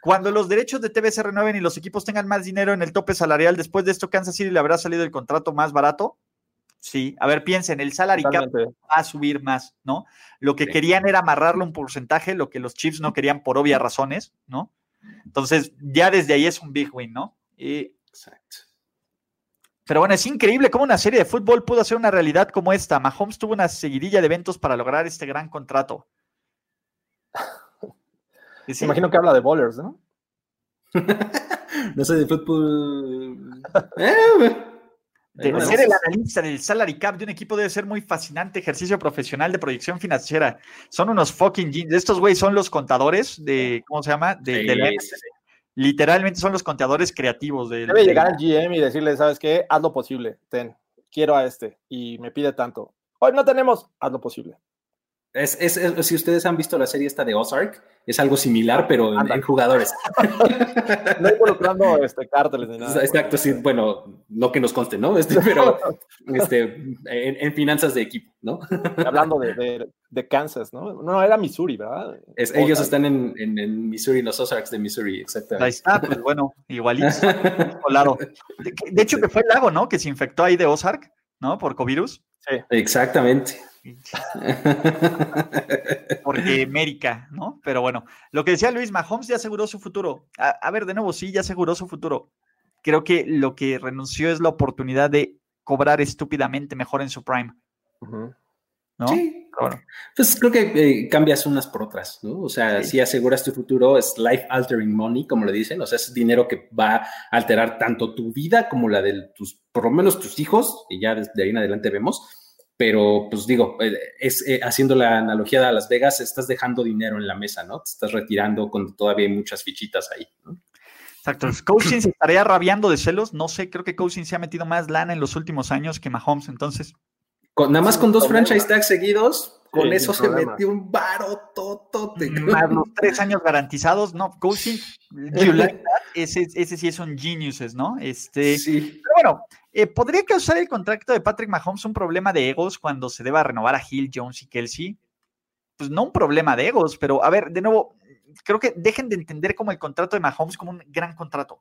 cuando los derechos de TV se renueven y los equipos tengan más dinero en el tope salarial, después de esto, Kansas City le habrá salido el contrato más barato. Sí, a ver, piensen, el salary cap va a subir más, ¿no? Lo que querían era amarrarle un porcentaje, lo que los Chiefs no querían por obvias razones, ¿no? Entonces, ya desde ahí es un big win, ¿no? Exacto. Pero bueno, es increíble cómo una serie de fútbol pudo ser una realidad como esta. Mahomes tuvo una seguidilla de eventos para lograr este gran contrato. ¿Sí? Imagino que habla de bowlers, ¿no? [LAUGHS] no sé de fútbol. [LAUGHS] Eh, de ser el analista del salary cap de un equipo debe ser muy fascinante ejercicio profesional de proyección financiera. Son unos fucking jeans. Estos güeyes son los contadores de, ¿cómo se llama? De, literalmente son los contadores creativos. De, debe llegar al GM y decirle, ¿sabes qué? Haz lo posible. Ten, quiero a este y me pide tanto. Hoy no tenemos, haz lo posible. Es, si ustedes han visto la serie esta de Ozark, es algo similar, pero en, jugadores. [LAUGHS] no involucrando este, cárteles ni nada. Exacto, sí, bueno, no que nos conste, ¿no? Este, pero [LAUGHS] este, en, finanzas de equipo, ¿no? Hablando de, de, Kansas, ¿no? No, era Missouri, ¿verdad? ellos están en, en, Missouri, los Ozarks de Missouri, exactamente. Ahí está, pues bueno, igualito. [LAUGHS] claro. De, de hecho, que fue el lago, ¿no? Que se infectó ahí de Ozark, ¿no? Por covirus. Sí. Exactamente. [LAUGHS] Porque América, ¿no? Pero bueno, lo que decía Luis, Mahomes ya aseguró su futuro. A, ver, de nuevo, sí, ya aseguró su futuro. Creo que lo que renunció es la oportunidad de cobrar estúpidamente mejor en su prime. ¿No? Sí. bueno. Pues creo que eh, cambias unas por otras, ¿no? O sea, si aseguras tu futuro, es life altering money, como le dicen, o sea, es dinero que va a alterar tanto tu vida como la de tus, por lo menos tus hijos, y ya desde ahí en adelante vemos, pero pues digo, eh, es eh, haciendo la analogía de Las Vegas, estás dejando dinero en la mesa, ¿no? Te estás retirando con todavía hay muchas fichitas ahí, ¿no? Exacto. Cousins estaría rabiando de celos. No sé, creo que Cousins se ha metido más lana en los últimos años que Mahomes, entonces. Nada más con dos franchise tags seguidos, con eso se metió un baro Más los tres años garantizados, ¿no? Cousins, [LAUGHS] ese, ese sí es un geniuses, ¿no? Este, sí. Pero bueno, eh, ¿Podría causar el contrato de Patrick Mahomes un problema de egos cuando se deba renovar a Hill, Jones y Kelsey? Pues no un problema de egos, pero a ver, de nuevo, creo que dejen de entender como el contrato de Mahomes como un gran contrato.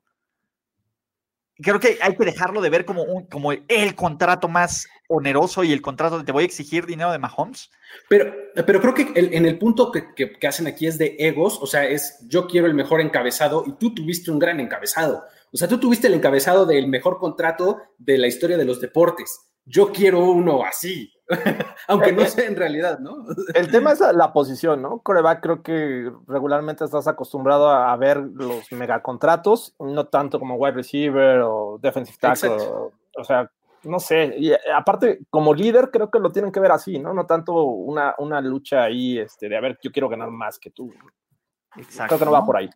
Creo que hay que dejarlo de ver como, un, como el, contrato más oneroso y el contrato de te voy a exigir dinero de Mahomes. Pero, pero creo que en el punto que, que, hacen aquí es de egos, o sea, es yo quiero el mejor encabezado y tú tuviste un gran encabezado. O sea, tú tuviste el encabezado del mejor contrato de la historia de los deportes. Yo quiero uno así, [LAUGHS] aunque no sea en realidad, ¿no? [LAUGHS] El tema es la posición, ¿no? Coreback creo que regularmente estás acostumbrado a ver los megacontratos, no tanto como wide receiver o defensive tackle, o, sea, no sé, y aparte, como líder, creo que lo tienen que ver así, ¿no? No tanto una, una lucha ahí este, de a ver, yo quiero ganar más que tú. Exacto. Creo que no va por ahí.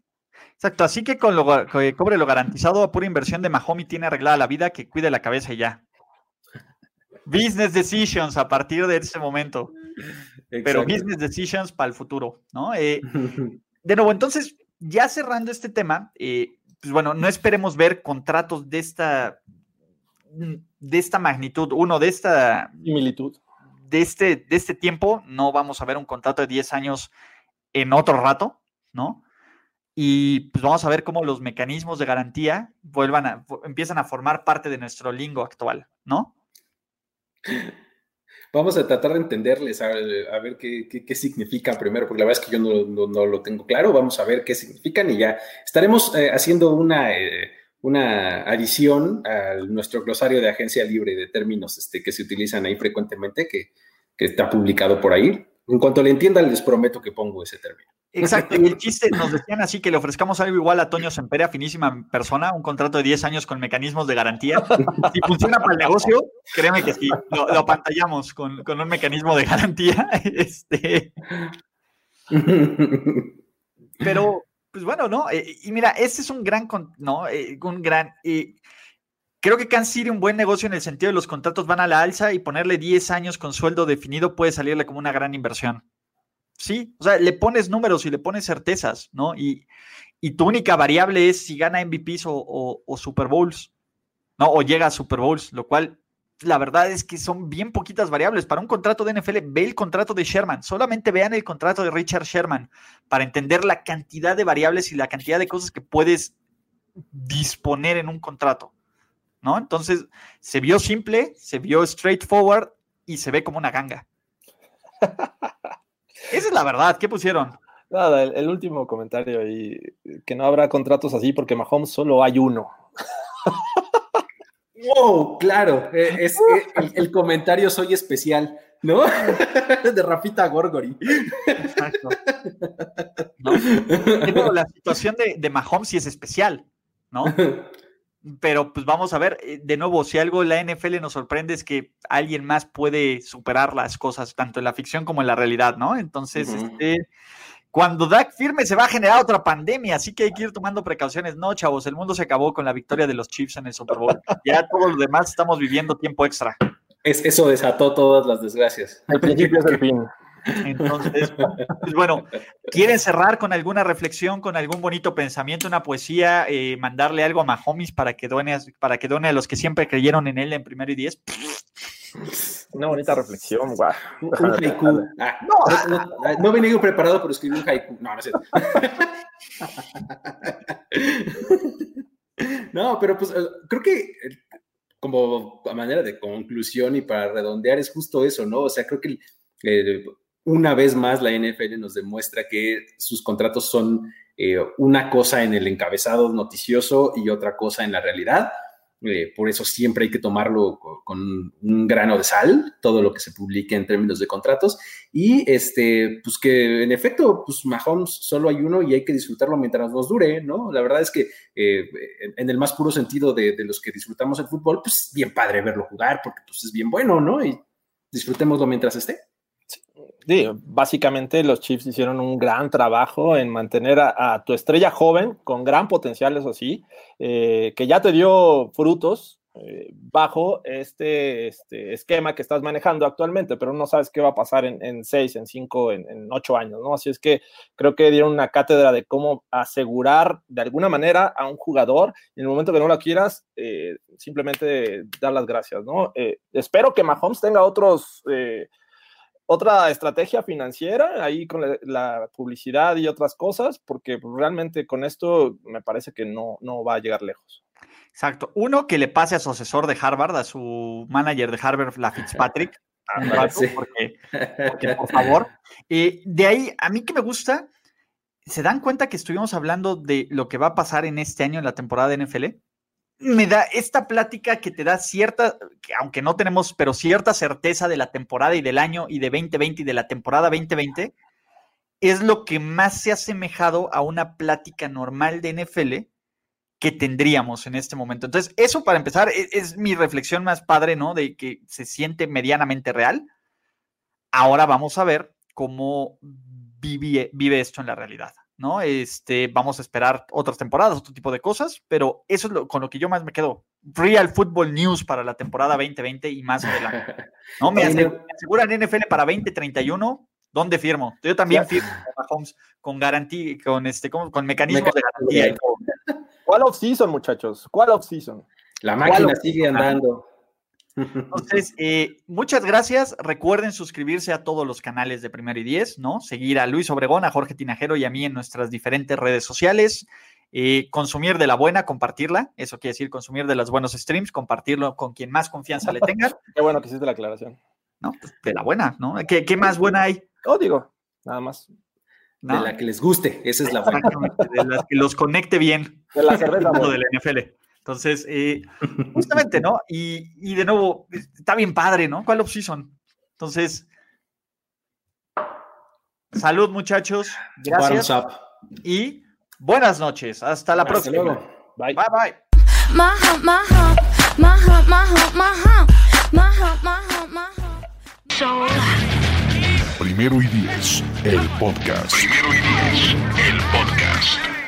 Exacto, así que con lo que cobre lo garantizado a pura inversión de Mahomi tiene arreglada la vida, que cuide la cabeza y ya. Business decisions a partir de ese momento. Pero business decisions para el futuro, ¿no? Eh, [LAUGHS] de nuevo, entonces, ya cerrando este tema, eh, pues bueno, no esperemos ver contratos de esta, de esta magnitud, uno de esta similitud. De este, de este tiempo, no vamos a ver un contrato de 10 años en otro rato, ¿no? y pues vamos a ver cómo los mecanismos de garantía vuelvan a, empiezan a formar parte de nuestro lingo actual, ¿no? Vamos a tratar de entenderles, a, ver qué, qué, significan primero, porque la verdad es que yo no, no, lo tengo claro. Vamos a ver qué significan y ya estaremos eh, haciendo una, eh, una adición a nuestro glosario de agencia libre de términos este, que se utilizan ahí frecuentemente, que, que está publicado por ahí. En cuanto le entiendan, les prometo que pongo ese término. Exacto, y el chiste nos decían así que le ofrezcamos algo igual a Toño Sempere, finísima persona, un contrato de 10 años con mecanismos de garantía. Si funciona para el negocio, créeme que sí, lo, lo apantallamos con, un mecanismo de garantía. [LAUGHS] Este... Pero, pues bueno, ¿no? Eh, y mira, este es un gran, ¿no? Eh, un gran... Creo que Kansas City un buen negocio en el sentido de los contratos van a la alza y ponerle 10 años con sueldo definido puede salirle como una gran inversión. Sí, o sea, le pones números y le pones certezas, ¿no? Y, tu única variable es si gana MVPs o, Super Bowls, ¿no? O llega a Super Bowls, lo cual la verdad es que son bien poquitas variables. Para un contrato de NFL, ve el contrato de Sherman. Solamente vean el contrato de Richard Sherman para entender la cantidad de variables y la cantidad de cosas que puedes disponer en un contrato. ¿No? Entonces, se vio simple, se vio straightforward y se ve como una ganga. [LAUGHS] Esa es la verdad. ¿Qué pusieron? Nada, el, último comentario ahí, que no habrá contratos así porque Mahomes solo hay uno. Wow, claro, eh, es, eh, el, comentario soy especial, ¿no? [LAUGHS] De Rafita Gorgori. Exacto. la situación de, de Mahomes sí es especial, ¿no? [LAUGHS] pero pues vamos a ver, eh, de nuevo, si algo la NFL nos sorprende es que alguien más puede superar las cosas, tanto en la ficción como en la realidad, ¿no? Entonces, este, cuando Dak firme se va a generar otra pandemia, así que hay que ir tomando precauciones. No, chavos, el mundo se acabó con la victoria de los Chiefs en el Super Bowl. Ya todos los demás estamos viviendo tiempo extra. Es, eso desató todas las desgracias. El principio es el fin. Entonces, pues bueno, ¿quieren cerrar con alguna reflexión, con algún bonito pensamiento, una poesía, eh, mandarle algo a Mahomes para que, done, para que done a los que siempre creyeron en él en primero y diez? Una bonita reflexión, guau. Un haiku. [LAUGHS] Ah, no, no, no, venía preparado, pero escribí un haiku. No, no sé. [LAUGHS] no, pero pues eh, creo que eh, como a manera de conclusión y para redondear es justo eso, ¿no? O sea, creo que eh, una vez más la NFL nos demuestra que sus contratos son una cosa en el encabezado noticioso y otra cosa en la realidad. Eh, por eso siempre hay que tomarlo con, un grano de sal, todo lo que se publique en términos de contratos. Y este, pues que en efecto, pues Mahomes solo hay uno y hay que disfrutarlo mientras nos dure, ¿no? La verdad es que eh, en el más puro sentido de, de, los que disfrutamos el fútbol, pues bien padre verlo jugar porque pues es bien bueno, ¿no? Y disfrutémoslo mientras esté. Sí, básicamente los Chiefs hicieron un gran trabajo en mantener a, tu estrella joven, con gran potencial, eso sí, eh, que ya te dio frutos eh, bajo este, este, esquema que estás manejando actualmente, pero no sabes qué va a pasar en, seis, en cinco, en, ocho años, ¿no? Así es que creo que dieron una cátedra de cómo asegurar de alguna manera a un jugador en el momento que no lo quieras, eh, simplemente dar las gracias, ¿no? espero que Mahomes tenga otros otra estrategia financiera ahí con la, publicidad y otras cosas, porque realmente con esto me parece que no, no va a llegar lejos. Exacto. Uno, que le pase a su asesor de Harvard, a su manager de Harvard, la Fitzpatrick. [LAUGHS] porque, por favor. Eh, de ahí, a mí que me gusta, ¿se dan cuenta que estuvimos hablando de lo que va a pasar en este año en la temporada de NFL? Me da esta plática que te da cierta, aunque no tenemos, pero cierta certeza de la temporada y del año y de 2020 y de la temporada 2020, es lo que más se ha asemejado a una plática normal de NFL que tendríamos en este momento. Entonces, eso para empezar es, es mi reflexión más padre, ¿no? De que se siente medianamente real. Ahora vamos a ver cómo vive esto en la realidad. ¿No? Este, vamos a esperar otras temporadas, otro tipo de cosas, pero eso es lo, con lo que yo más me quedo. Real Football News para la temporada 2020 y más adelante. ¿No? [LAUGHS] Me, aseguran NFL para 2031. ¿Dónde firmo? Yo también firmo con garantía, con este, con, con mecanismos de garantía. ¿Cuál off-season, muchachos? ¿Cuál off-season? La máquina sigue andando. Entonces, eh, muchas gracias. Recuerden suscribirse a todos los canales de Primero y Diez, ¿no? Seguir a Luis Obregón, a Jorge Tinajero y a mí en nuestras diferentes redes sociales. Eh, consumir de la buena, compartirla. Eso quiere decir consumir de los buenos streams, compartirlo con quien más confianza le tenga. [LAUGHS] Qué bueno que hiciste la aclaración. No, pues, de la buena, ¿no? ¿Qué, ¿Qué, más buena hay? No, digo, nada más. De la que les guste, esa es la buena. De la que los conecte bien. De la cerveza. [LAUGHS] de la NFL. Entonces, eh, [LAUGHS] justamente, ¿no? Y, de nuevo, está bien padre, ¿no? ¿Cuál off-season? Entonces, salud, muchachos. Gracias. Y buenas noches. Hasta la próxima. Bye. Bye, bye. Primero y diez, el podcast. Primero y diez, el podcast.